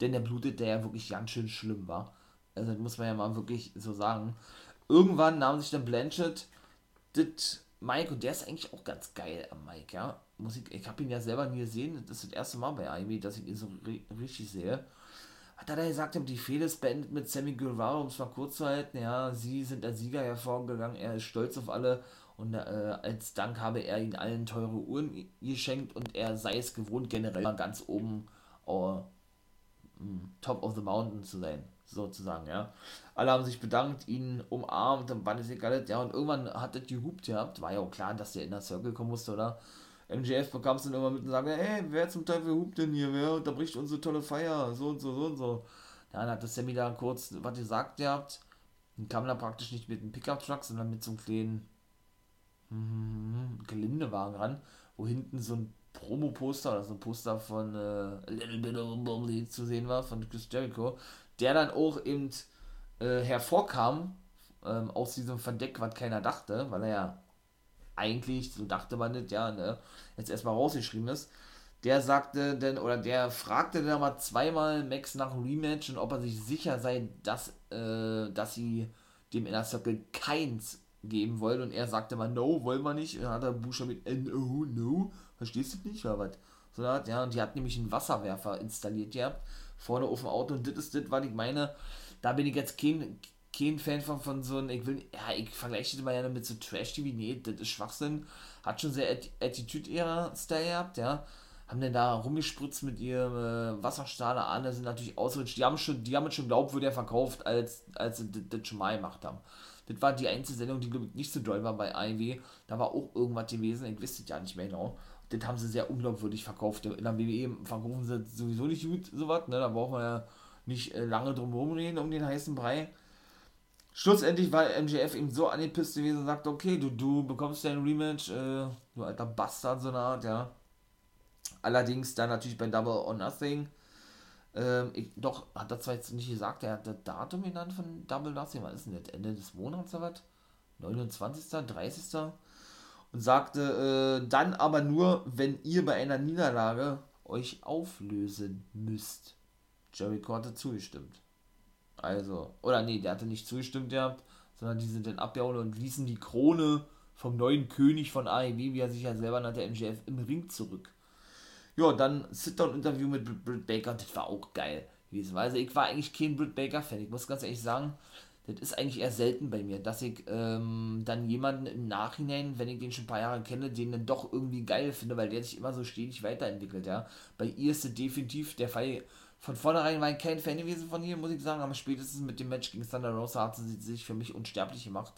Speaker 1: Denn der blutet, der ja wirklich ganz schön schlimm war. Also das muss man ja mal wirklich so sagen. Irgendwann nahm sich dann Blanchett das Mike, und der ist eigentlich auch ganz geil am Mike, ja. Musik, ich habe ihn ja selber nie gesehen, das ist das erste Mal bei AEW, dass ich ihn so richtig sehe. Hat er gesagt, die Fehde ist beendet mit Sammy Guevara, um es mal kurz zu halten, ja, sie sind als Sieger hervorgegangen, er ist stolz auf alle und äh, als Dank habe er ihnen allen teure Uhren geschenkt und er sei es gewohnt, generell ganz oben uh, top of the mountain zu sein, sozusagen, ja. Alle haben sich bedankt, ihn umarmt und Bunny Sigaret, ja, und irgendwann hat das gehupt gehabt, war ja auch klar, dass der in der Circle kommen musste, oder? MJF bekam es dann immer mit und sagte, hey, wer zum Teufel hupt denn hier, wer unterbricht unsere tolle Feier, so und so, so und so. Ja, dann hat das Sammy da kurz was gesagt gehabt, dann kam er praktisch nicht mit einem Pickup-Truck, sondern mit so einem kleinen Geländewagen ran, wo hinten so ein Promo-Poster oder so ein Poster von äh, Little Bit of Bubbly zu sehen war, von Chris Jericho, der dann auch eben äh, hervorkam ähm, aus diesem Verdeck, was keiner dachte, weil er ja eigentlich, so dachte man nicht, ja, ne, jetzt erstmal rausgeschrieben ist. Der sagte denn, oder der fragte dann mal zweimal Max nach Rematch und ob er sich sicher sei, dass, äh, dass sie dem Inner Circle keins geben wollen. Und er sagte mal, no, wollen wir nicht. Und dann hat er Buchstaben mit N-O, no. Verstehst du nicht, oder was? So, ja, und die hat nämlich einen Wasserwerfer installiert gehabt, vorne auf dem Auto. Und das ist das, was ich meine. Da bin ich jetzt kein, kein Fan von, von so einem, ich will, ja, ich vergleiche das mal ja mit so Trash-TV, nee, das ist Schwachsinn. Hat schon sehr Attitude-Ära-Style gehabt, ja. Haben denn da rumgespritzt mit ihrem äh, Wasserstrahle an, das sind natürlich ausgerutscht. Die haben schon, die haben schon glaubwürdiger verkauft, als, als sie das schon mal gemacht haben. Das war die einzige Sendung, die, glaube ich, nicht so doll war bei AEW. Da war auch irgendwas gewesen, ich wüsste ja nicht mehr genau. Das haben sie sehr unglaubwürdig verkauft. In der WWE verkaufen sie sowieso nicht gut, sowas, ne? Da braucht man ja nicht äh, lange drum herum reden um den heißen Brei. Schlussendlich war MJF ihm so angepisst gewesen und sagt, okay, du, du bekommst dein Rematch, äh, du alter Bastard, so eine Art, ja. Allerdings dann natürlich bei Double or Nothing. Ähm, ich, doch, hat er zwar jetzt nicht gesagt, er hat das Datum genannt von Double Nothing, was ist denn das? Ende des Monats oder was? 29., 30. Und sagte, äh, dann aber nur, wenn ihr bei einer Niederlage euch auflösen müsst. Jericho hatte zugestimmt. Also, oder nee, der hatte nicht zugestimmt gehabt, sondern die sind dann abgehauen und ließen die Krone vom neuen König von AEW, wie er sich ja selber nannte, MJF, im Ring zurück. Ja, dann Sit-Down-Interview mit Britt Baker, das war auch geil gewesen. Also ich war eigentlich kein Britt Baker-Fan, ich muss ganz ehrlich sagen, das ist eigentlich eher selten bei mir, dass ich ähm, dann jemanden im Nachhinein, wenn ich den schon ein paar Jahre kenne, den dann doch irgendwie geil finde, weil der sich immer so stetig weiterentwickelt, ja. Bei ihr ist es definitiv der Fall. Von vornherein war ich kein Fan gewesen von ihr, muss ich sagen, aber spätestens mit dem Match gegen Thunder Rosa hat sie sich für mich unsterblich gemacht.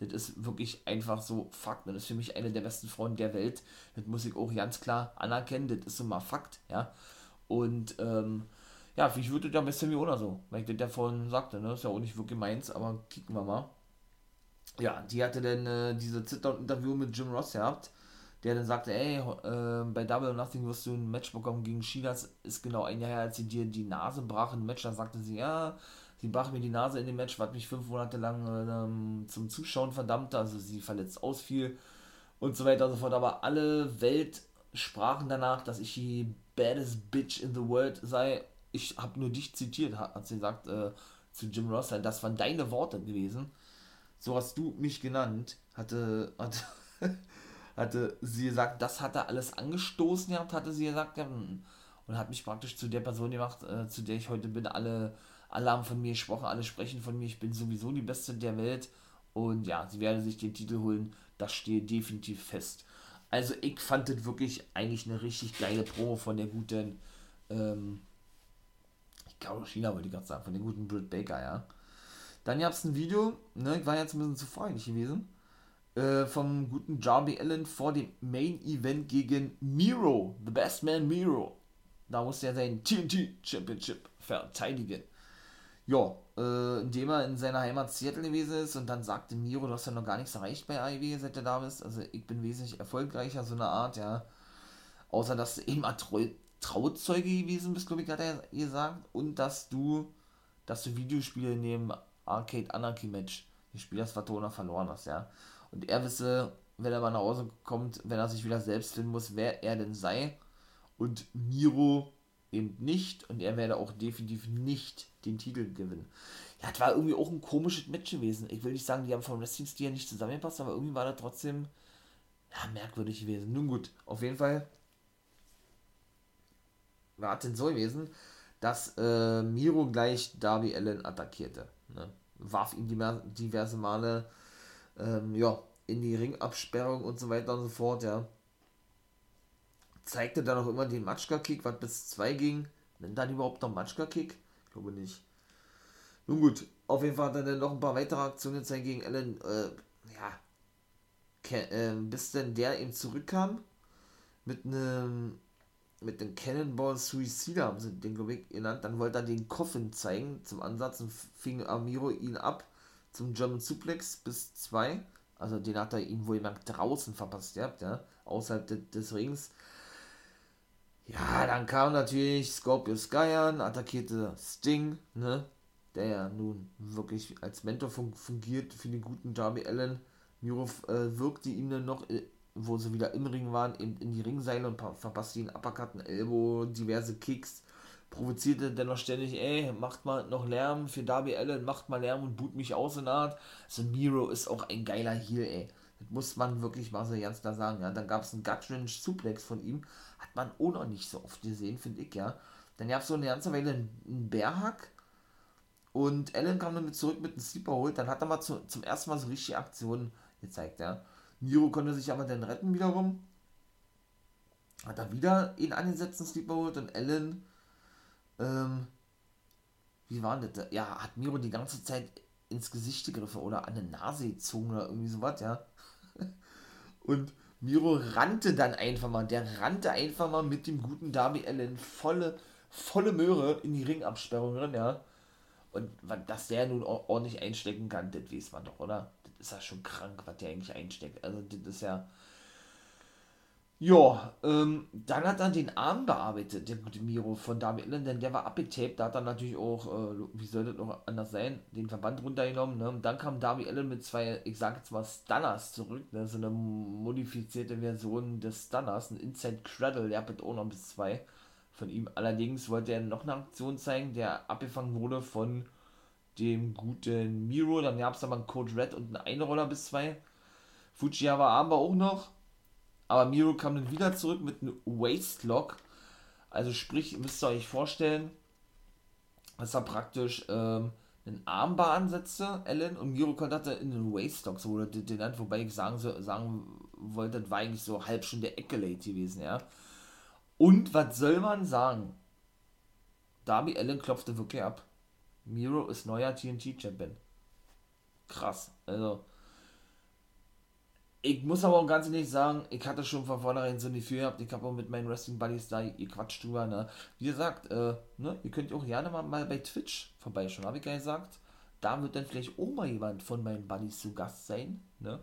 Speaker 1: Das ist wirklich einfach so Fakt. Das ist für mich eine der besten Frauen der Welt. Das muss ich auch ganz klar anerkennen. Das ist so mal Fakt, ja. Und, ähm, ja, ich würde da bisschen wie oder so, weil ich das ja vorhin sagte, ne? Ist ja auch nicht wirklich meins, aber kicken wir mal. Ja, die hatte dann äh, diese Sit-Down-Interview mit Jim Ross gehabt, der dann sagte, ey, äh, bei Double Nothing wirst du ein Match bekommen gegen Chinas, ist genau ein Jahr her, als sie dir die Nase brach im Match, da sagte sie, ja, sie brach mir die Nase in dem Match, was mich fünf Monate lang ähm, zum Zuschauen verdammte, also sie verletzt ausfiel und so weiter und so fort, aber alle Welt sprachen danach, dass ich die baddest bitch in the world sei ich habe nur dich zitiert, hat sie gesagt äh, zu Jim Ross, das waren deine Worte gewesen. So hast du mich genannt, hatte, hatte, hatte sie gesagt, das hat er alles angestoßen gehabt, hatte sie gesagt, ja, hm. und hat mich praktisch zu der Person gemacht, äh, zu der ich heute bin. Alle, alle haben von mir gesprochen, alle sprechen von mir, ich bin sowieso die Beste der Welt. Und ja, sie werden sich den Titel holen, das steht definitiv fest. Also ich fand das wirklich eigentlich eine richtig geile Promo von der guten ähm, China wollte ich gerade sagen, von dem guten Britt Baker, ja. Dann gab es ein Video, ne, ich war jetzt ein bisschen zu freundlich gewesen, äh, vom guten Jarby Allen vor dem Main Event gegen Miro, The Best Man Miro. Da musste er sein TNT Championship verteidigen. Ja, äh, indem er in seiner Heimat Seattle gewesen ist und dann sagte Miro, du hast ja noch gar nichts erreicht bei AEW, seit du da bist. Also ich bin wesentlich erfolgreicher, so eine Art, ja. Außer dass du immer treu, Trauzeuge gewesen bist, glaube ich, hat er gesagt. Und dass du, dass du Videospiele neben Arcade Anarchy Match gespielt hast, was du verloren hast, ja. Und er wisse, wenn er mal nach Hause kommt, wenn er sich wieder selbst finden muss, wer er denn sei. Und Miro eben nicht. Und er werde auch definitiv nicht den Titel gewinnen. Ja, das war irgendwie auch ein komisches Match gewesen. Ich will nicht sagen, die haben vom Wrestling-Stil nicht zusammengepasst, aber irgendwie war das trotzdem Ja, merkwürdig gewesen. Nun gut, auf jeden Fall war es denn so gewesen, dass äh, Miro gleich Darby Allen attackierte. Ne? Warf ihn diverse Male ähm, ja, in die Ringabsperrung und so weiter und so fort, ja. Zeigte dann auch immer den Matschka-Kick, was bis 2 ging. Nennt dann überhaupt noch Matschka-Kick? Ich glaube nicht. Nun gut, auf jeden Fall hat er dann noch ein paar weitere Aktionen gezeigt gegen Allen. Äh, ja, äh, bis denn der eben zurückkam mit einem mit dem Cannonball Suicide haben sie den glaube ich genannt. Dann wollte er den Coffin zeigen zum Ansatz und fing Amiro ihn ab zum German Suplex bis 2. Also den hat er ihn wohl nach draußen verpasst gehabt, ja, außerhalb de des Rings. Ja, dann kam natürlich Scorpio Sky an, attackierte Sting, ne, der ja nun wirklich als Mentor fun fungiert für den guten Darby Allen. Miro äh, wirkte ihn dann noch, äh, wo sie wieder im Ring waren, eben in die Ringseile und verpasste ihn Uppercut, Elbow, diverse Kicks provozierte dennoch ständig, ey, macht mal noch Lärm für Darby Allen, macht mal Lärm und boot mich aus in Art. Also Miro ist auch ein geiler Heel, ey. Das muss man wirklich mal so ganz klar sagen, ja. Dann gab es einen Gutwrench Suplex von ihm, hat man auch noch nicht so oft gesehen, finde ich, ja. Dann gab es so eine ganze Weile einen Bärhack und Allen kam damit zurück mit einem Sleeper holt, dann hat er mal zu, zum ersten Mal so richtige Aktionen gezeigt, ja. Miro konnte sich aber dann retten wiederum. Hat er wieder ihn angesetzt, einen Sleeper holt und Allen ähm, wie war das? Ja, hat Miro die ganze Zeit ins Gesicht gegriffen oder an die Nase gezogen oder irgendwie sowas, ja. Und Miro rannte dann einfach mal, der rannte einfach mal mit dem guten Darby Allen volle, volle Möhre in die Ringabsperrung drin, ja. Und dass der nun ordentlich einstecken kann, das weiß man doch, oder? Das ist ja schon krank, was der eigentlich einsteckt. Also, das ist ja ja, ähm, dann hat er den Arm bearbeitet, der gute Miro von Darby Allen, denn der war abgetaped, da hat er natürlich auch, äh, wie soll das noch anders sein, den Verband runtergenommen, ne? Und dann kam Darby Allen mit zwei, ich sag jetzt mal Stunners zurück, ne? So eine modifizierte Version des Stunners, ein Inside Cradle, der hat auch noch bis zwei von ihm. Allerdings wollte er noch eine Aktion zeigen, der abgefangen wurde von dem guten Miro, dann gab es aber einen Code Red und einen Einroller bis zwei. Fujiyawa Arm war auch noch aber Miro kam dann wieder zurück mit einem Waistlock. Also sprich, müsst ihr euch vorstellen, dass er praktisch ähm, einen Armbar ansetzte, Ellen, und Miro konnte in den Waistlock, so wurde den genannt, wobei ich sagen, sagen wollte, das war eigentlich so halb schon der Accolade gewesen, ja. Und was soll man sagen? Darby Allen klopfte wirklich ab. Miro ist neuer TNT-Champion. Krass. Also, ich muss aber auch ganz ehrlich sagen, ich hatte schon von vornherein so ein Gefühl gehabt, ich habe auch mit meinen Wrestling Buddies da, ihr quatscht drüber, ne? Wie gesagt, äh, ne, ihr könnt auch gerne mal, mal bei Twitch vorbeischauen, habe ich ja gesagt. Da wird dann vielleicht auch mal jemand von meinen Buddies zu Gast sein, ne?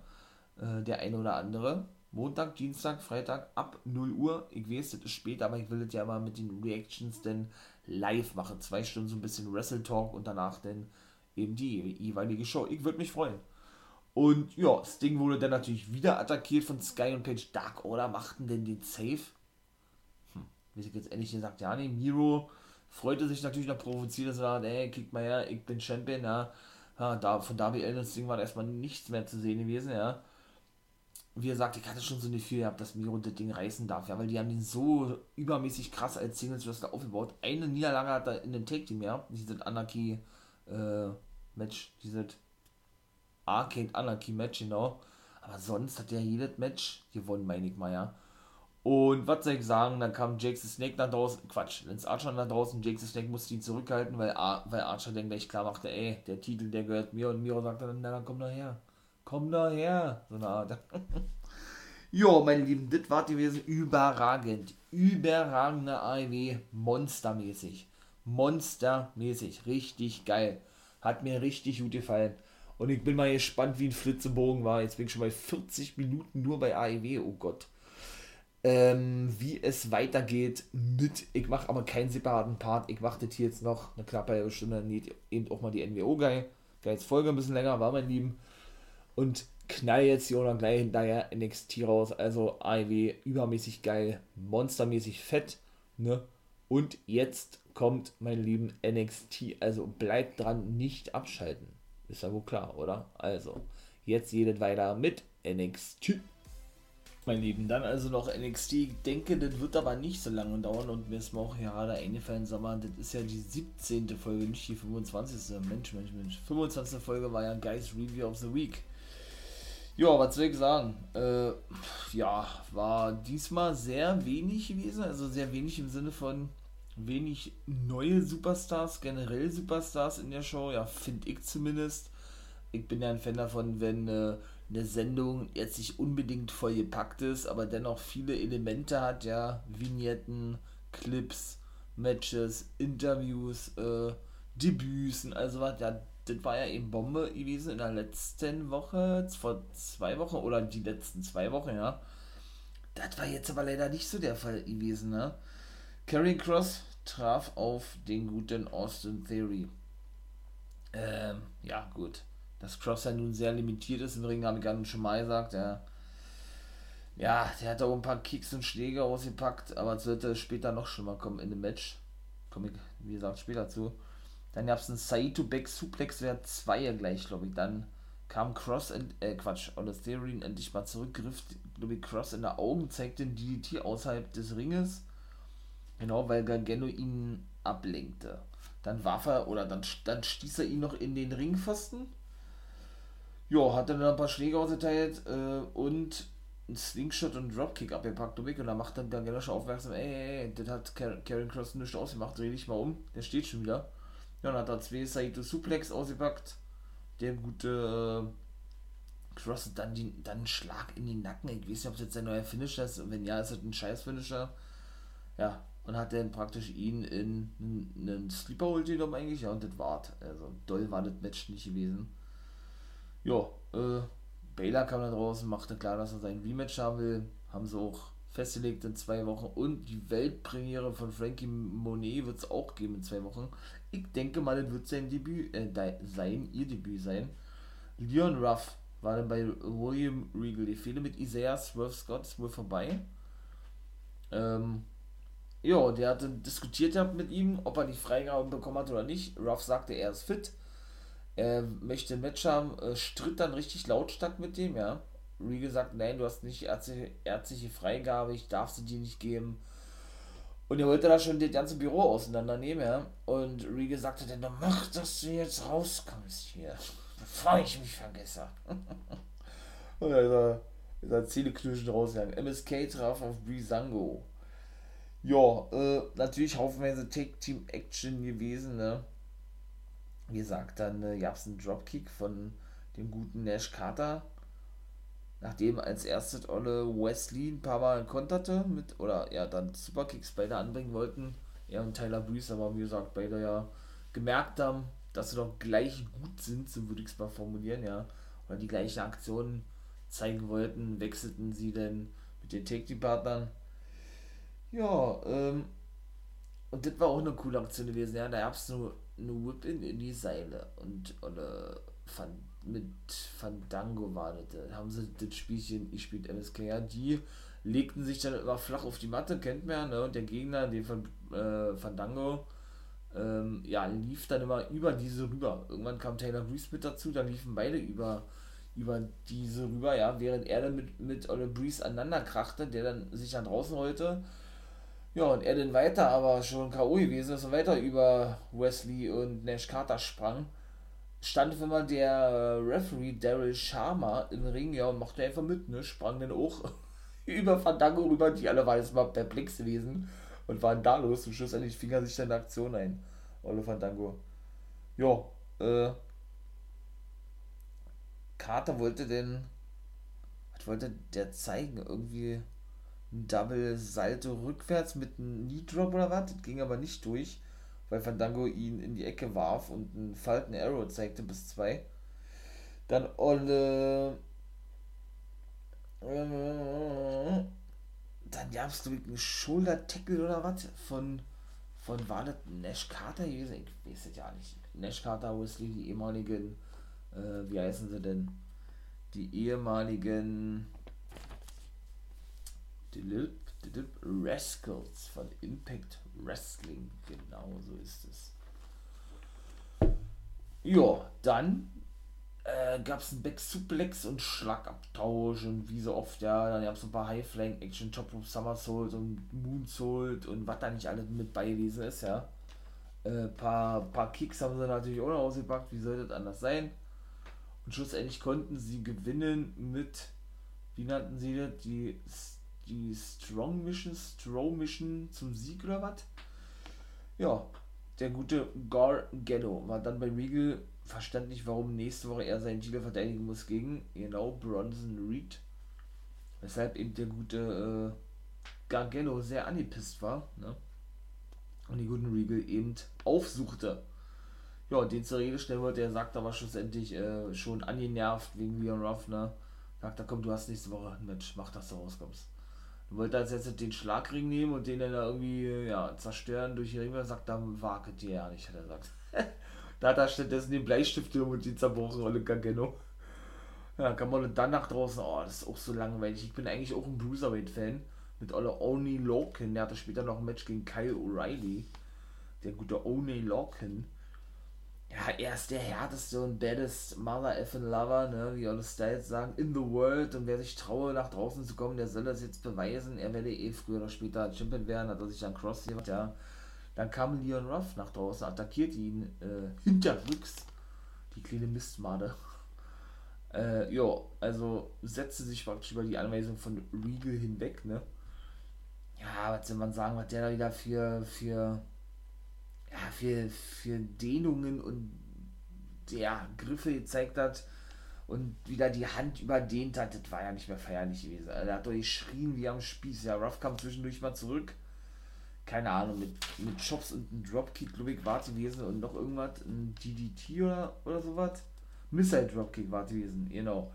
Speaker 1: Äh, der eine oder andere. Montag, Dienstag, Freitag ab 0 Uhr. Ich weiß, das ist spät, aber ich will das ja mal mit den Reactions dann live machen. Zwei Stunden so ein bisschen Wrestle Talk und danach dann eben die jeweilige Show. Ich würde mich freuen. Und ja, Sting wurde dann natürlich wieder attackiert von Sky und Page. Dark Order machten denn den Safe? Hm, wie ich jetzt ehrlich gesagt, ja, nee, Miro freute sich natürlich noch provoziert, dass er ey, kick mal her, ich bin Champion, ja. ja da, von Darby Allin Sting war erstmal nichts mehr zu sehen gewesen, ja. Wie gesagt, ich hatte schon so ein Gefühl gehabt, dass Miro das Ding reißen darf, ja, weil die haben ihn so übermäßig krass als Singles Wrestler aufgebaut. Eine Niederlage hat er in dem Take Team, ja, dieses Anarchy äh, Match, dieses Arcade Anarchy Match, genau. Aber sonst hat er jedes Match gewonnen, meine ich mal, ja. Und was soll ich sagen, dann kam Jake the Snake nach draußen, Quatsch, Lance Archer nach draußen, Jake the Snake musste ihn zurückhalten, weil, Ar weil Archer dann gleich klar machte, ey, der Titel, der gehört mir. Und Miro sagte dann, na dann komm daher, komm daher, so eine Art. jo, meine Lieben, das war gewesen. Überragend, überragende AEW, monstermäßig, monstermäßig, richtig geil, hat mir richtig gut gefallen. Und ich bin mal gespannt, wie ein Flitzebogen war. Jetzt bin ich schon bei 40 Minuten nur bei AEW, oh Gott. Ähm, wie es weitergeht mit, ich mache aber keinen separaten Part, ich mache das hier jetzt noch eine knappe halbe Stunde, eben auch mal die NWO-Guy. Der jetzt Folge ein bisschen länger war, mein Lieben. Und knall jetzt hier oder gleich hinterher NXT raus. Also AEW übermäßig geil, monstermäßig fett, ne? Und jetzt kommt, mein Lieben, NXT. Also bleibt dran, nicht abschalten. Ist ja wohl klar, oder? Also, jetzt jedet weiter mit NXT. mein Lieben. Dann also noch NXT. Ich denke, das wird aber nicht so lange dauern und mir ist mir auch gerade eingefallen, sag mal, das ist ja die 17. Folge, nicht die 25. Mensch, Mensch, Mensch. 25. Folge war ja Guys Review of the Week. Ja, was soll ich sagen? Äh, ja, war diesmal sehr wenig gewesen, also sehr wenig im Sinne von wenig neue Superstars, generell Superstars in der Show, ja, finde ich zumindest. Ich bin ja ein Fan davon, wenn äh, eine Sendung jetzt nicht unbedingt voll gepackt ist, aber dennoch viele Elemente hat, ja, Vignetten, Clips, Matches, Interviews, äh, Debüts und also was, ja, das war ja eben Bombe gewesen in der letzten Woche, vor zwei Wochen oder die letzten zwei Wochen, ja. Das war jetzt aber leider nicht so der Fall gewesen, ne? Carrie Cross traf auf den guten Austin Theory. Ähm, ja, gut dass Cross ja nun sehr limitiert ist im Ring, habe ich gerade schon mal gesagt. Ja, ja, der hat auch ein paar Kicks und Schläge ausgepackt, aber es wird später noch schlimmer kommen in dem Match. Komme ich, wie gesagt, später zu. Dann gab es einen Saito Back Suplex, wer 2 gleich, glaube ich. Dann kam Cross, in, äh, Quatsch, Theory endlich mal zurück, griff, glaube ich, Cross in der Augen, zeigte den DDT außerhalb des Ringes. Genau, weil Gargano ihn ablenkte. Dann warf er, oder dann, dann stieß er ihn noch in den Ringpfosten ja, hat dann ein paar Schläge ausgeteilt äh, und ein Slingshot und Dropkick abgepackt und und dann macht dann Gargano schon aufmerksam, ey, ey, ey, das hat Karen Cross nicht ausgemacht, dreh dich mal um, der steht schon wieder. Ja, dann hat er zwei Saito Suplex ausgepackt, der gute äh, Cross dann, die, dann einen Schlag in den Nacken, ich weiß nicht, ob es jetzt ein neuer Finisher ist, und wenn ja, ist es ein scheiß Finisher. Ja, und hat dann praktisch ihn in einen Sleeper Hold genommen eigentlich, ja, und das war's. Also doll war das Match nicht gewesen ja, äh, Baylor kam da draußen, machte klar, dass er sein Rematch haben will. Haben sie auch festgelegt in zwei Wochen. Und die Weltpremiere von Frankie Monet wird es auch geben in zwei Wochen. Ich denke mal, das wird sein Debüt äh, sein, ihr Debüt sein. Leon Ruff war dann bei William Regal. Die Fehler mit Isaiah Swerve Scott ist wohl vorbei. Ähm, ja, der hatte diskutiert mit ihm, ob er die Freigabe bekommen hat oder nicht. Ruff sagte, er ist fit er möchte ein Match haben, äh, stritt dann richtig lautstark mit dem, ja. Regal sagt, nein, du hast nicht ärztliche, ärztliche Freigabe, ich darf sie dir nicht geben. Und er wollte da schon das ganze Büro auseinandernehmen, ja. Und Regal sagte dann, mach, dass du jetzt rauskommst hier, bevor ich mich vergesse. Und er, ist er Zähneknirschen rausgegangen. MSK traf auf Brizango. Ja, äh, natürlich haufenweise Tag-Team-Action gewesen, ne wie gesagt, dann äh, gab es einen Dropkick von dem guten Nash Carter. Nachdem als erstes Olle Wesley ein paar Mal konterte mit, oder ja, dann Superkicks beide anbringen wollten. Er und Tyler Breeze, aber wie gesagt, beide ja gemerkt haben, dass sie doch gleich gut sind, so würde ich es mal formulieren, ja. Oder die gleichen Aktionen zeigen wollten, wechselten sie denn mit den Take-Team-Partnern. Ja, ähm, und das war auch eine coole Aktion gewesen, ja. Da gab es nur eine Whip-In in die Seile und oder Fan, mit Fandango war das. Da haben sie das Spielchen gespielt, MSK, ja, die legten sich dann immer flach auf die Matte, kennt man ja, ne? Und der Gegner, den von äh, Fandango, ähm, ja, lief dann immer über diese rüber. Irgendwann kam Taylor Breeze mit dazu, dann liefen beide über, über diese rüber, ja, während er dann mit, mit Ole Breeze aneinander krachte, der dann sich dann draußen holte ja, und er dann weiter, aber schon K.O. gewesen ist und weiter über Wesley und Nash Carter sprang, stand auf einmal der Referee Daryl Sharma im Ring, ja, und machte einfach mit, ne, sprang dann auch über Fandango rüber, die alle waren jetzt mal perplex gewesen und waren da los und schlussendlich fing er sich dann in Aktion ein, Olle Fandango. Ja, äh, Carter wollte denn, was wollte der zeigen, irgendwie Double Salto rückwärts mit einem Knee Drop oder was. Das ging aber nicht durch, weil Fandango ihn in die Ecke warf und einen Falten Arrow zeigte bis zwei. Dann Olle. Äh, dann gab es einen Shoulder Tackle oder was von von war das Nash Carter gewesen? Ich weiß es ja nicht. Nash Carter, Wesley, die ehemaligen, äh, wie heißen sie denn? Die ehemaligen Rascals von Impact Wrestling. Genau so ist es. Ja, dann äh, gab es einen Back-Suplex und Schlagabtausch und wie so oft, ja, dann gab es ein paar High-Flying-Action, Top Rope Somersault und Moonsault und was da nicht alles mit bei gewesen ist, ja. Äh, paar, paar Kicks haben sie natürlich auch noch ausgepackt, wie soll das anders sein? Und schlussendlich konnten sie gewinnen mit, wie nannten sie das, die, die Strong Mission, Strong Mission zum Sieg oder was? Ja, der gute Gargano war dann bei Regal verstand nicht, warum nächste Woche er seinen Titel verteidigen muss gegen, genau, Bronson Reed. Weshalb eben der gute äh, Gargano sehr angepisst war, ne? Und die guten Regal eben aufsuchte. Ja, den zur Rede stellen wollte, er sagt aber schlussendlich äh, schon angenervt wegen Leon Ruff, ne? Sagt er, komm, du hast nächste Woche ein Match, mach, dass du rauskommst. Wollte als jetzt den Schlagring nehmen und den dann da irgendwie ja, zerstören durch die Ringe, sagt, da wage dir ja nicht, hat er gesagt. Da hat er stattdessen den Bleistift und die zerbrochen, Olle Gageno. Ja, kann man dann nach draußen, oh, das ist auch so langweilig. Ich bin eigentlich auch ein Bruiserweight-Fan mit Olle Oni Lorcan. Der hatte später noch ein Match gegen Kyle O'Reilly. Der gute Oni Lorcan. Ja, er ist der härteste und baddest Mother effing Lover, ne, wie alle Styles sagen, in the world. Und wer sich traue, nach draußen zu kommen, der soll das jetzt beweisen. Er werde eh früher oder später Champion werden, hat er sich dann Cross gemacht, ja. Dann kam Leon Ruff nach draußen, attackierte ihn äh, hinterrücks, die kleine Mistmade. Äh, ja, also setzte sich praktisch über die Anweisung von Regal hinweg, ne? Ja, was soll man sagen, was der da wieder für, für, ja, für, für Dehnungen und ja, Griffe gezeigt hat und wieder die Hand überdehnt hat, das war ja nicht mehr feierlich gewesen. Er hat doch geschrien wie am Spieß. Ja, Ruff kam zwischendurch mal zurück keine Ahnung, mit, mit Chops und einem Dropkick, glaube ich, war gewesen und noch irgendwas, ein DDT oder, oder sowas. Missile Dropkick war gewesen, genau.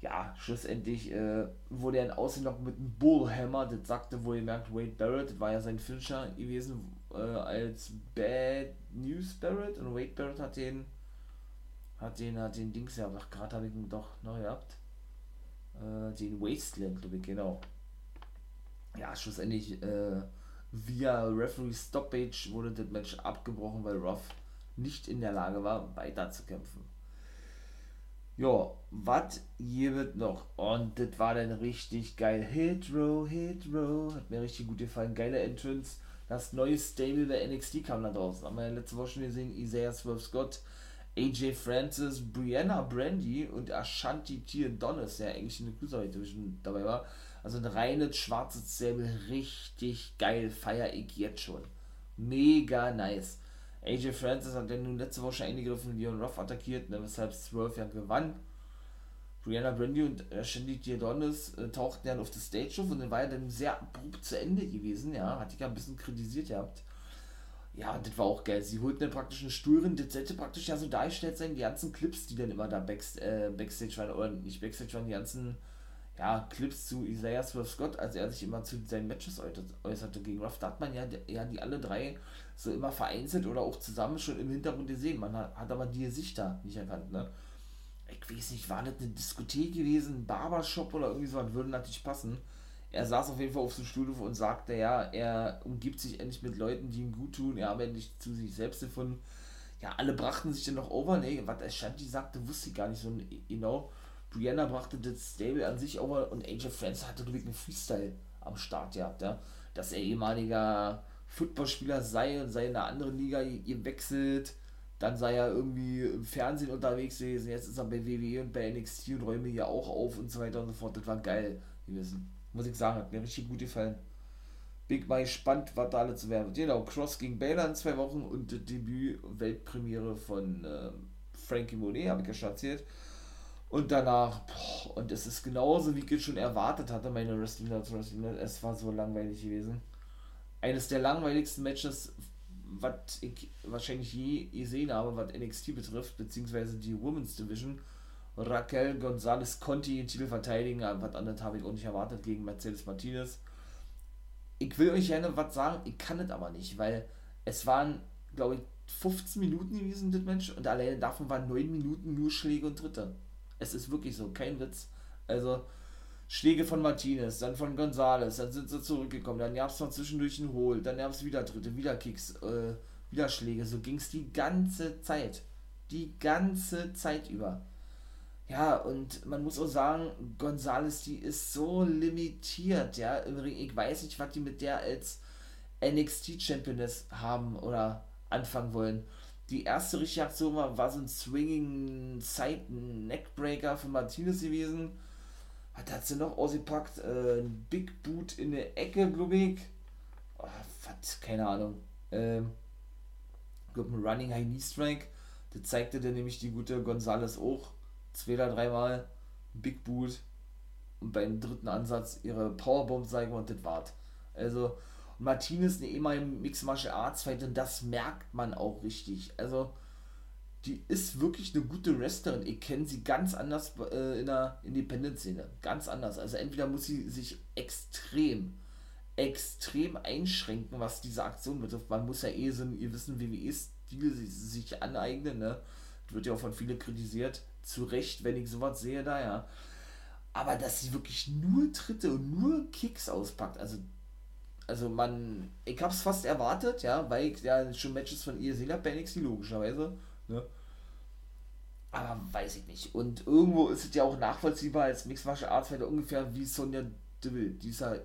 Speaker 1: Ja, schlussendlich äh, wurde er in noch mit einem Bullhammer, das sagte wohl gemerkt Wade Barrett, das war ja sein Finisher gewesen, äh, als Bad News Barrett und Wade Barrett hat den, hat den, hat den Dings ja, gerade habe ich ihn doch noch gehabt, äh, den Wasteland, glaube ich, genau. Ja, schlussendlich, äh, Via Referee Stoppage wurde das Match abgebrochen, weil Ruff nicht in der Lage war, weiter zu kämpfen. Ja, was wird noch? Und das war dann richtig geil. Hit Row, Hit Row. Hat mir richtig gut gefallen. Geile Entrance. Das neue Stable der NXT kam da draußen. Haben wir ja letzte Woche schon gesehen. Isaiah Swerve Scott, AJ Francis, Brianna Brandy und Ashanti Tier Donis, der eigentlich in der Cruiserweight Division dabei war. Also ein reines schwarzes Säbel, richtig geil, feier ich jetzt schon. Mega nice. AJ Francis hat ja nun letzte Woche eingegriffen Leon Ruff attackiert, ne, weshalb Swerve ja gewann. Brianna Brandy und äh, Shandy Diodonis äh, tauchten dann auf der Stage auf und dann war ja dann sehr abrupt zu Ende gewesen, ja, hatte ich ja ein bisschen kritisiert gehabt. Ja, und das war auch geil. Sie holten dann praktisch einen Stuhl rein, das sollte praktisch ja so dargestellt sein, die ganzen Clips, die dann immer da backst, äh, Backstage waren, oder nicht Backstage waren, die ganzen ja, Clips zu Isaiah Swerve Scott, als er sich immer zu seinen Matches äußerte gegen Ruff, da hat man ja, ja die alle drei so immer vereinzelt oder auch zusammen schon im Hintergrund gesehen. Man hat, hat aber die Gesichter nicht erkannt, ne? Ich weiß nicht, war das eine Diskothek gewesen, Barbershop oder irgendwie so, das würde natürlich passen. Er saß auf jeden Fall auf dem Stuhl und sagte, ja, er umgibt sich endlich mit Leuten, die ihm gut tun, er habe endlich zu sich selbst gefunden. Ja, alle brachten sich dann noch over, ne, was Ashanti sagte, wusste ich gar nicht so genau. Brianna brachte das Stable an sich over und AJ Friends hatte wirklich einen Freestyle am Start gehabt, ja. Dass er ehemaliger Footballspieler sei und sei in einer anderen Liga gewechselt. Dann sei er irgendwie im Fernsehen unterwegs gewesen. Jetzt ist er bei WWE und bei NXT und räume hier auch auf und so weiter und so fort. Das war geil gewesen. Muss ich sagen, hat mir richtig gut gefallen. Big Mike spannend, was da alles zu werden Genau, Cross gegen Baylor in zwei Wochen und die Debüt-Weltpremiere von äh, Frankie Monet, habe ich ja schon erzählt. Und danach, boah, und es ist genauso, wie ich es schon erwartet hatte, meine Wrestling Wrestling Es war so langweilig gewesen. Eines der langweiligsten Matches, was ich wahrscheinlich je gesehen habe, was NXT betrifft, beziehungsweise die Women's Division. Raquel Gonzalez konnte den Titel verteidigen, was anderes habe ich auch nicht erwartet gegen Mercedes Martinez. Ich will euch gerne was sagen, ich kann es aber nicht, weil es waren, glaube ich, 15 Minuten gewesen, das Match, und alleine davon waren 9 Minuten nur Schläge und Dritte. Es ist wirklich so, kein Witz. Also, Schläge von Martinez, dann von Gonzales, dann sind sie zurückgekommen, dann gab es noch zwischendurch einen Hol, dann gab es wieder Dritte, wieder Kicks, äh, wieder Schläge. So ging es die ganze Zeit. Die ganze Zeit über. Ja, und man muss auch sagen, Gonzales, die ist so limitiert, ja, im Ring. Ich weiß nicht, was die mit der als NXT-Championess haben oder anfangen wollen. Die erste richtige Aktion war, war so ein Swinging Side Neckbreaker von Martinez gewesen. Was hat sie noch ausgepackt? Äh, ein Big Boot in der Ecke, glaube ich. Oh, was? Keine Ahnung. Ähm, ich glaube, ein Running High Knee Strike. Das zeigte dann nämlich die gute Gonzales auch. Zwei oder dreimal. Big Boot. Und beim dritten Ansatz ihre Powerbomb zeigen und das war's. Also, Martinez, eine ehemalige Mixed Martial Arts Fighter, das merkt man auch richtig. Also, die ist wirklich eine gute Wrestlerin. Ich kenne sie ganz anders äh, in der Independent-Szene. Ganz anders. Also entweder muss sie sich extrem, extrem einschränken, was diese Aktion betrifft. Man muss ja eh so einen gewissen WWE-Stil sich aneignen. Ne? Das wird ja auch von vielen kritisiert. Zu Recht, wenn ich sowas sehe da, ja. Aber dass sie wirklich nur Tritte und nur Kicks auspackt, also also man, ich hab's fast erwartet, ja, weil ich ja schon Matches von ihr gesehen habe bei NXT, logischerweise, ne? Aber weiß ich nicht. Und irgendwo ist es ja auch nachvollziehbar als Mixed Martial Arts Fighter ungefähr wie Sonja Deville. Die ist ja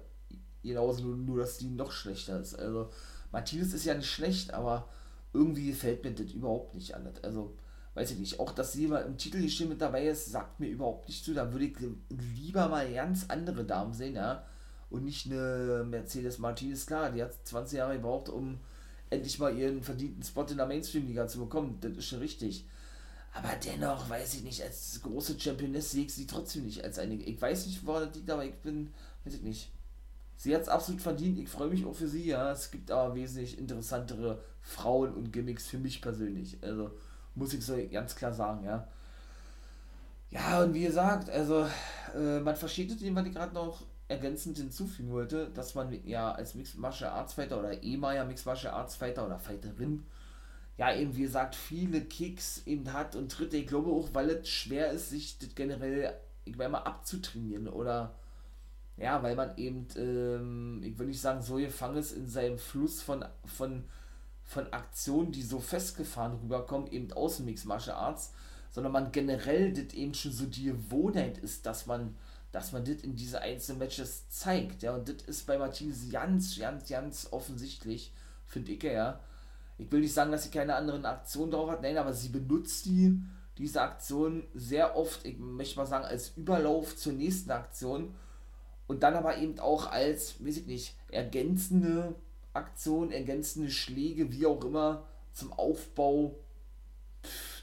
Speaker 1: genauso, nur, nur dass die noch schlechter ist. Also, Martinez ist ja nicht schlecht, aber irgendwie fällt mir das überhaupt nicht an. Also, weiß ich nicht. Auch, dass sie mal im Titel Titelgeschehen mit dabei ist, sagt mir überhaupt nicht zu. Da würde ich lieber mal ganz andere Damen sehen, ja und nicht eine Mercedes Martinez. Klar, die hat 20 Jahre gebraucht, um endlich mal ihren verdienten Spot in der Mainstream-Liga zu bekommen. Das ist schon richtig. Aber dennoch, weiß ich nicht, als große Championess sehe ich sie trotzdem nicht als eine. Ich weiß nicht, woran das liegt, aber ich bin, weiß ich nicht. Sie hat es absolut verdient. Ich freue mich auch für sie, ja. Es gibt aber wesentlich interessantere Frauen und Gimmicks für mich persönlich. Also, muss ich so ganz klar sagen, ja. Ja, und wie gesagt, also, äh, man versteht es, was ich gerade noch ergänzend hinzufügen wollte, dass man ja als Mixed Martial Arts Fighter oder ehemaliger Mixed Martial Arts Fighter oder Fighterin ja eben wie gesagt viele Kicks eben hat und Tritte. Ich glaube auch, weil es schwer ist, sich das generell, ich meine mal, abzutrainieren oder ja, weil man eben, ähm, ich will nicht sagen, so gefangen ist in seinem Fluss von, von, von Aktionen, die so festgefahren rüberkommen, eben aus dem Mixed Martial Arts, sondern man generell das eben schon so die Gewohnheit ist, dass man dass man das in diese einzelnen Matches zeigt. Ja, und das ist bei Martinez ganz, ganz, ganz offensichtlich, finde ich ja. Ich will nicht sagen, dass sie keine anderen Aktionen drauf hat, nein, aber sie benutzt die, diese Aktion sehr oft, ich möchte mal sagen, als Überlauf zur nächsten Aktion und dann aber eben auch als, weiß ich nicht, ergänzende Aktion, ergänzende Schläge, wie auch immer, zum Aufbau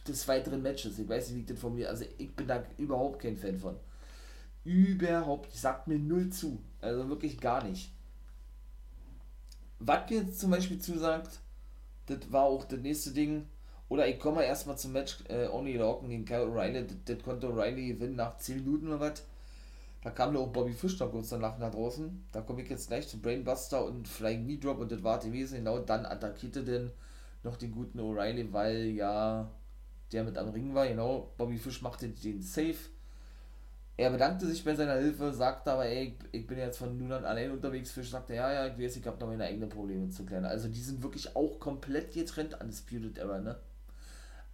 Speaker 1: des weiteren Matches. Ich weiß nicht, wie das von mir, also ich bin da überhaupt kein Fan von überhaupt, sagt mir null zu. Also wirklich gar nicht. Was mir jetzt zum Beispiel zusagt, das war auch das nächste Ding. Oder ich komme erstmal zum Match äh, Only Lorcan gegen Kyle O'Reilly. Das, konnte O'Reilly gewinnen nach 10 Minuten oder was. Da kam da auch Bobby Fish noch kurz danach nach draußen. Da komme ich jetzt gleich zu Brainbuster und Flying Knee Drop und das war gewesen. Genau dann attackierte denn noch den guten O'Reilly, weil ja der mit am Ring war. Genau, Bobby Fish machte den Safe er bedankte sich bei seiner Hilfe, sagte aber, ey, ich bin jetzt von nun an allein unterwegs. Fisch sagte, ja, ja, ich weiß, ich habe noch meine eigenen Probleme zu klären. Also die sind wirklich auch komplett getrennt an Disputed Era, ne?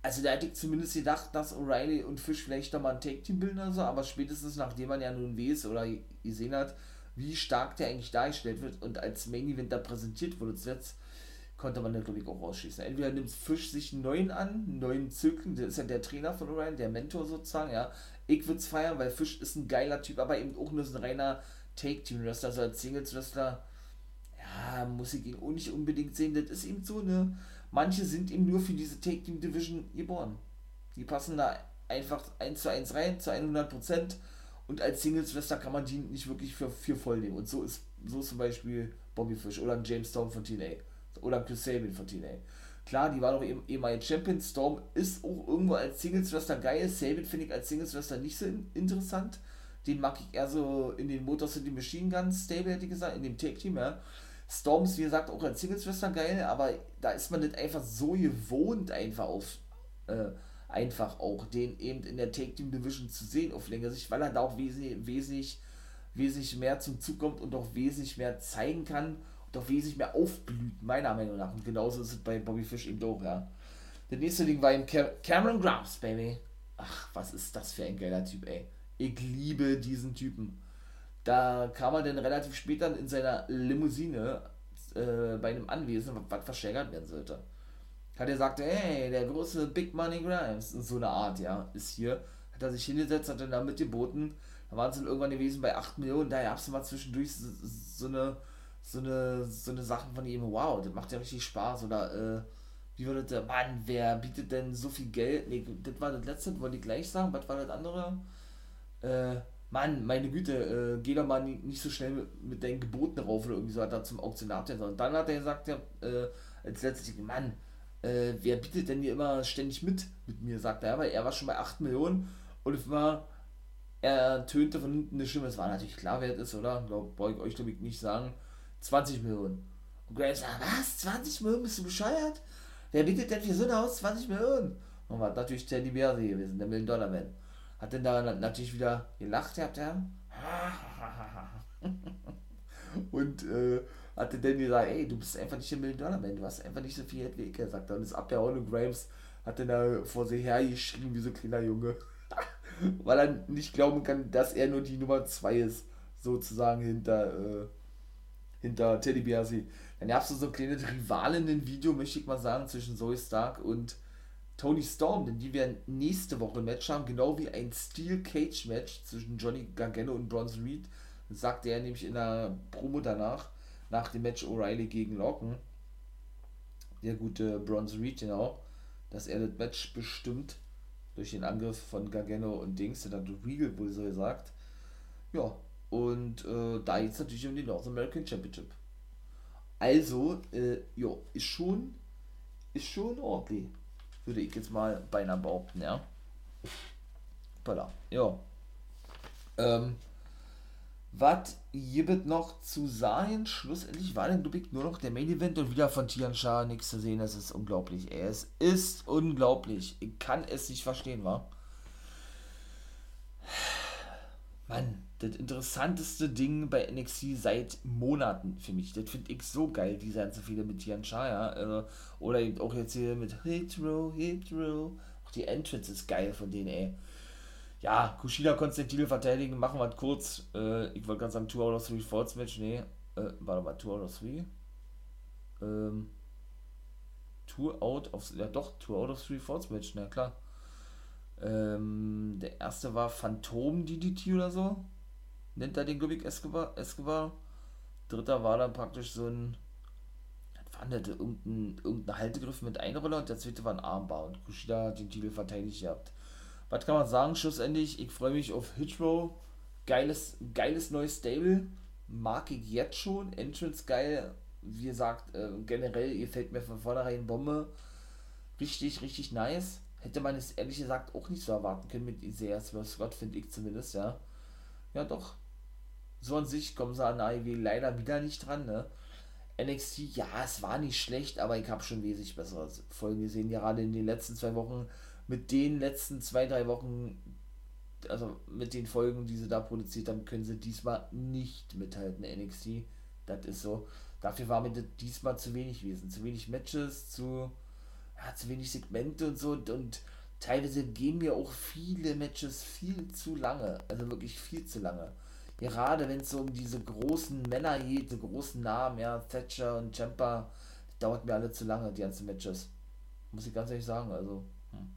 Speaker 1: Also da hätte ich zumindest gedacht, dass O'Reilly und Fisch vielleicht noch mal ein Take-Team bilden oder so, aber spätestens nachdem man ja nun weiß oder gesehen hat, wie stark der eigentlich dargestellt wird und als Main Event da präsentiert wurde zuletzt, konnte man da glaube auch ausschließen. Entweder nimmt Fisch sich einen neuen an, einen neuen Zirkel, der ist ja der Trainer von O'Reilly, der Mentor sozusagen, ja, ich würde es feiern, weil Fisch ist ein geiler Typ, aber eben auch nur so ein reiner Take-Team-Wrestler, so als Singles-Wrestler. Ja, muss ich ihn auch nicht unbedingt sehen. Das ist eben so, ne? Manche sind eben nur für diese Take-Team-Division geboren. Die passen da einfach 1 zu 1 rein, zu 100 Prozent. Und als Singles-Wrestler kann man die nicht wirklich für, für voll nehmen. Und so ist, so zum Beispiel Bobby Fish oder ein James Stone von TNA. Oder ein Chris Sabin von TNA. Klar, die war doch eben ehemalige Champion. Storm ist auch irgendwo als Singles-Wrestler geil. Sabin finde ich als Singles-Wrestler nicht so interessant. Den mag ich eher so in den Motor City Machine Guns Stable, hätte ich gesagt, in dem Take-Team, ja. Storm ist, wie gesagt, auch als Singles-Wrestler geil, aber da ist man nicht einfach so gewohnt, einfach auf, äh, einfach auch den eben in der Take-Team Division zu sehen auf längere Sicht, weil er da auch wesentlich, wesentlich, wesentlich mehr zum Zug kommt und auch wesentlich mehr zeigen kann doch wesentlich mehr aufblüht, meiner Meinung nach. Und genauso ist es bei Bobby Fish eben auch, ja. Der nächste Ding war eben Cam Cameron Grimes, Baby. ach, was ist das für ein geiler Typ, ey. Ich liebe diesen Typen. Da kam er dann relativ spät dann in seiner Limousine äh, bei einem Anwesen, was verschärgert werden sollte. Hat er gesagt, hey, der große Big Money Grimes, so eine Art, ja, ist hier. Hat er sich hingesetzt, hat dann da mitgeboten. Da waren dann irgendwann gewesen bei 8 Millionen. Da gab es mal zwischendurch so, so, eine so eine so eine Sachen von ihm, wow, das macht ja richtig Spaß. Oder äh, wie würde der, Mann, wer bietet denn so viel Geld? Nee, das war das letzte, wollte ich gleich sagen. Was war das andere? Äh, Mann, meine Güte, äh, geh doch mal nicht so schnell mit, mit deinen Geboten rauf oder irgendwie so, hat er zum Auktionat Und dann hat er gesagt, ja, äh, als letztes, Mann, äh, wer bietet denn hier immer ständig mit mit mir, sagt er, weil er war schon bei 8 Millionen und es war, er tönte von hinten eine Stimme, es war natürlich klar, wer es ist, oder? Glaub, brauche ich euch, glaube ich, nicht sagen, 20 Millionen. Und Graves sagt, was, 20 Millionen, bist du bescheuert? Wer bietet denn für so ein Haus 20 Millionen? Und war natürlich Teddy Beasley gewesen, der Million-Dollar-Man. Hat denn da natürlich wieder gelacht, habt ihr? Und äh, hatte dann gesagt, ey, du bist einfach nicht der Million-Dollar-Man, du hast einfach nicht so viel Geld wie ich, sagt er. Und ist abgehauen und Grahams hat dann da vor sich her geschrien wie so ein kleiner Junge. Weil er nicht glauben kann, dass er nur die Nummer 2 ist, sozusagen hinter, äh, hinter Teddy Biasi. Dann gab es so ein kleines Rivalinnen-Video, möchte ich mal sagen, zwischen Zoe Stark und Tony Storm, denn die werden nächste Woche ein Match haben, genau wie ein Steel Cage Match zwischen Johnny Gargano und Bronson Reed. Sagte er nämlich in der Promo danach, nach dem Match O'Reilly gegen Locken. Der gute Bronson Reed, genau, dass er das Match bestimmt durch den Angriff von Gargano und Dings, der hat Regal wohl so gesagt. Ja, und äh, da geht es natürlich um den North American Championship. Also, äh, ja, ist schon, ist schon ordentlich. Würde ich jetzt mal beinahe behaupten, ja. Voilà. Ja. Ähm, was gibt noch zu sagen? Schlussendlich war dann, glaube nur noch der Main Event und wieder von Tian Sha nichts zu sehen. Das ist unglaublich. Ey. Es ist unglaublich. Ich kann es nicht verstehen, wa? Mann, das interessanteste Ding bei NXT seit Monaten für mich. Das finde ich so geil, diese ganze viele mit Tian ja. Also, oder eben auch jetzt hier mit Hit Row, Hit Row. Auch die Entrance ist geil von denen, ey. Ja, Kushida konnte den Titel verteidigen, machen wir kurz. Äh, ich wollte ganz sagen, 2 out of 3 Falls Match, nee. Äh, warte mal, 2 out of 3? Ähm. 2 out of, ja doch, 2 out of 3 Falls Match, na klar. Ähm, der erste war Phantom DDT oder so. Nennt er den, glaube Escobar. Escobar. Dritter war dann praktisch so ein. Was war Irgendein, irgendein Haltegriff mit Einroller und der zweite war ein Armbar. Und Kushida hat den Titel verteidigt gehabt. Was kann man sagen? Schlussendlich, ich freue mich auf Hitchrow. Geiles, geiles neues Stable. Mag ich jetzt schon. Entrance geil. Wie gesagt, äh, generell gefällt mir von vornherein Bombe. Richtig, richtig nice. Hätte man es ehrlich gesagt auch nicht so erwarten können mit Isaiah Scott, finde ich zumindest, ja. Ja, doch. So an sich kommen sie an AEW leider wieder nicht dran, ne? NXT, ja, es war nicht schlecht, aber ich habe schon wesentlich bessere Folgen gesehen, gerade in den letzten zwei Wochen. Mit den letzten zwei, drei Wochen, also mit den Folgen, die sie da produziert haben, können sie diesmal nicht mithalten, NXT. Das ist so. Dafür war mir diesmal zu wenig gewesen. Zu wenig Matches, zu ja, zu wenig Segmente und so und, und teilweise gehen mir auch viele Matches viel zu lange. Also wirklich viel zu lange. Gerade wenn es so um diese großen Männer geht, die großen Namen, ja, Thatcher und Champa, dauert mir alle zu lange, die ganzen Matches. Muss ich ganz ehrlich sagen, also. Hm.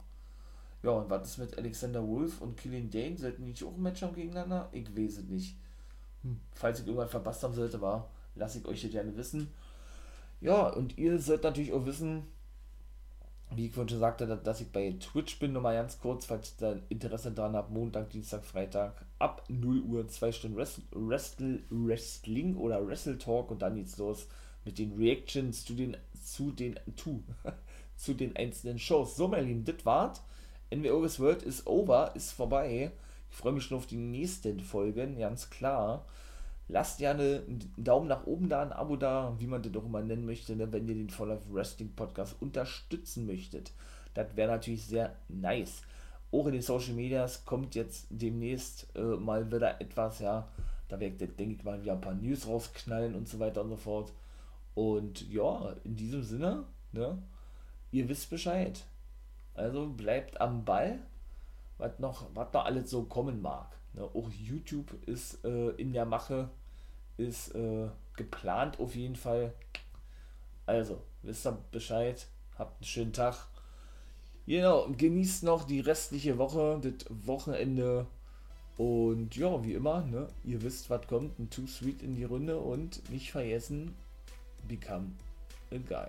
Speaker 1: Ja, und was ist mit Alexander Wolf und Killian Dane? Sollten die nicht auch ein Match haben gegeneinander? Ich weiß es nicht. Hm. Falls ich irgendwann verpasst haben sollte, war, lasse ich euch das gerne wissen. Ja, und ihr sollt natürlich auch wissen, wie ich vorhin schon sagte, dass ich bei Twitch bin, nur mal ganz kurz, falls ihr da Interesse dran habt, Montag, Dienstag, Freitag, ab 0 Uhr, 2 Stunden Wrestle, Wrestling oder Wrestle Talk und dann geht's los mit den Reactions zu den, zu den, zu, zu den einzelnen Shows. So, meine Lieben, das war's. NWO's World ist over, ist vorbei. Ich freue mich schon auf die nächsten Folgen, ganz klar. Lasst gerne einen Daumen nach oben da, ein Abo da, wie man das auch immer nennen möchte, ne, wenn ihr den For Life Wrestling Podcast unterstützen möchtet. Das wäre natürlich sehr nice. Auch in den Social Medias kommt jetzt demnächst äh, mal wieder etwas, ja. Da werde ich, denke ich mal, wieder ein paar News rausknallen und so weiter und so fort. Und ja, in diesem Sinne, ne, ihr wisst Bescheid. Also bleibt am Ball was noch, noch alles so kommen mag. Ne? Auch YouTube ist äh, in der Mache, ist äh, geplant auf jeden Fall. Also, wisst ihr Bescheid, habt einen schönen Tag. Genau, genießt noch die restliche Woche, das Wochenende. Und ja, wie immer, ne, ihr wisst, was kommt. Ein Too Sweet in die Runde und nicht vergessen, become a guy.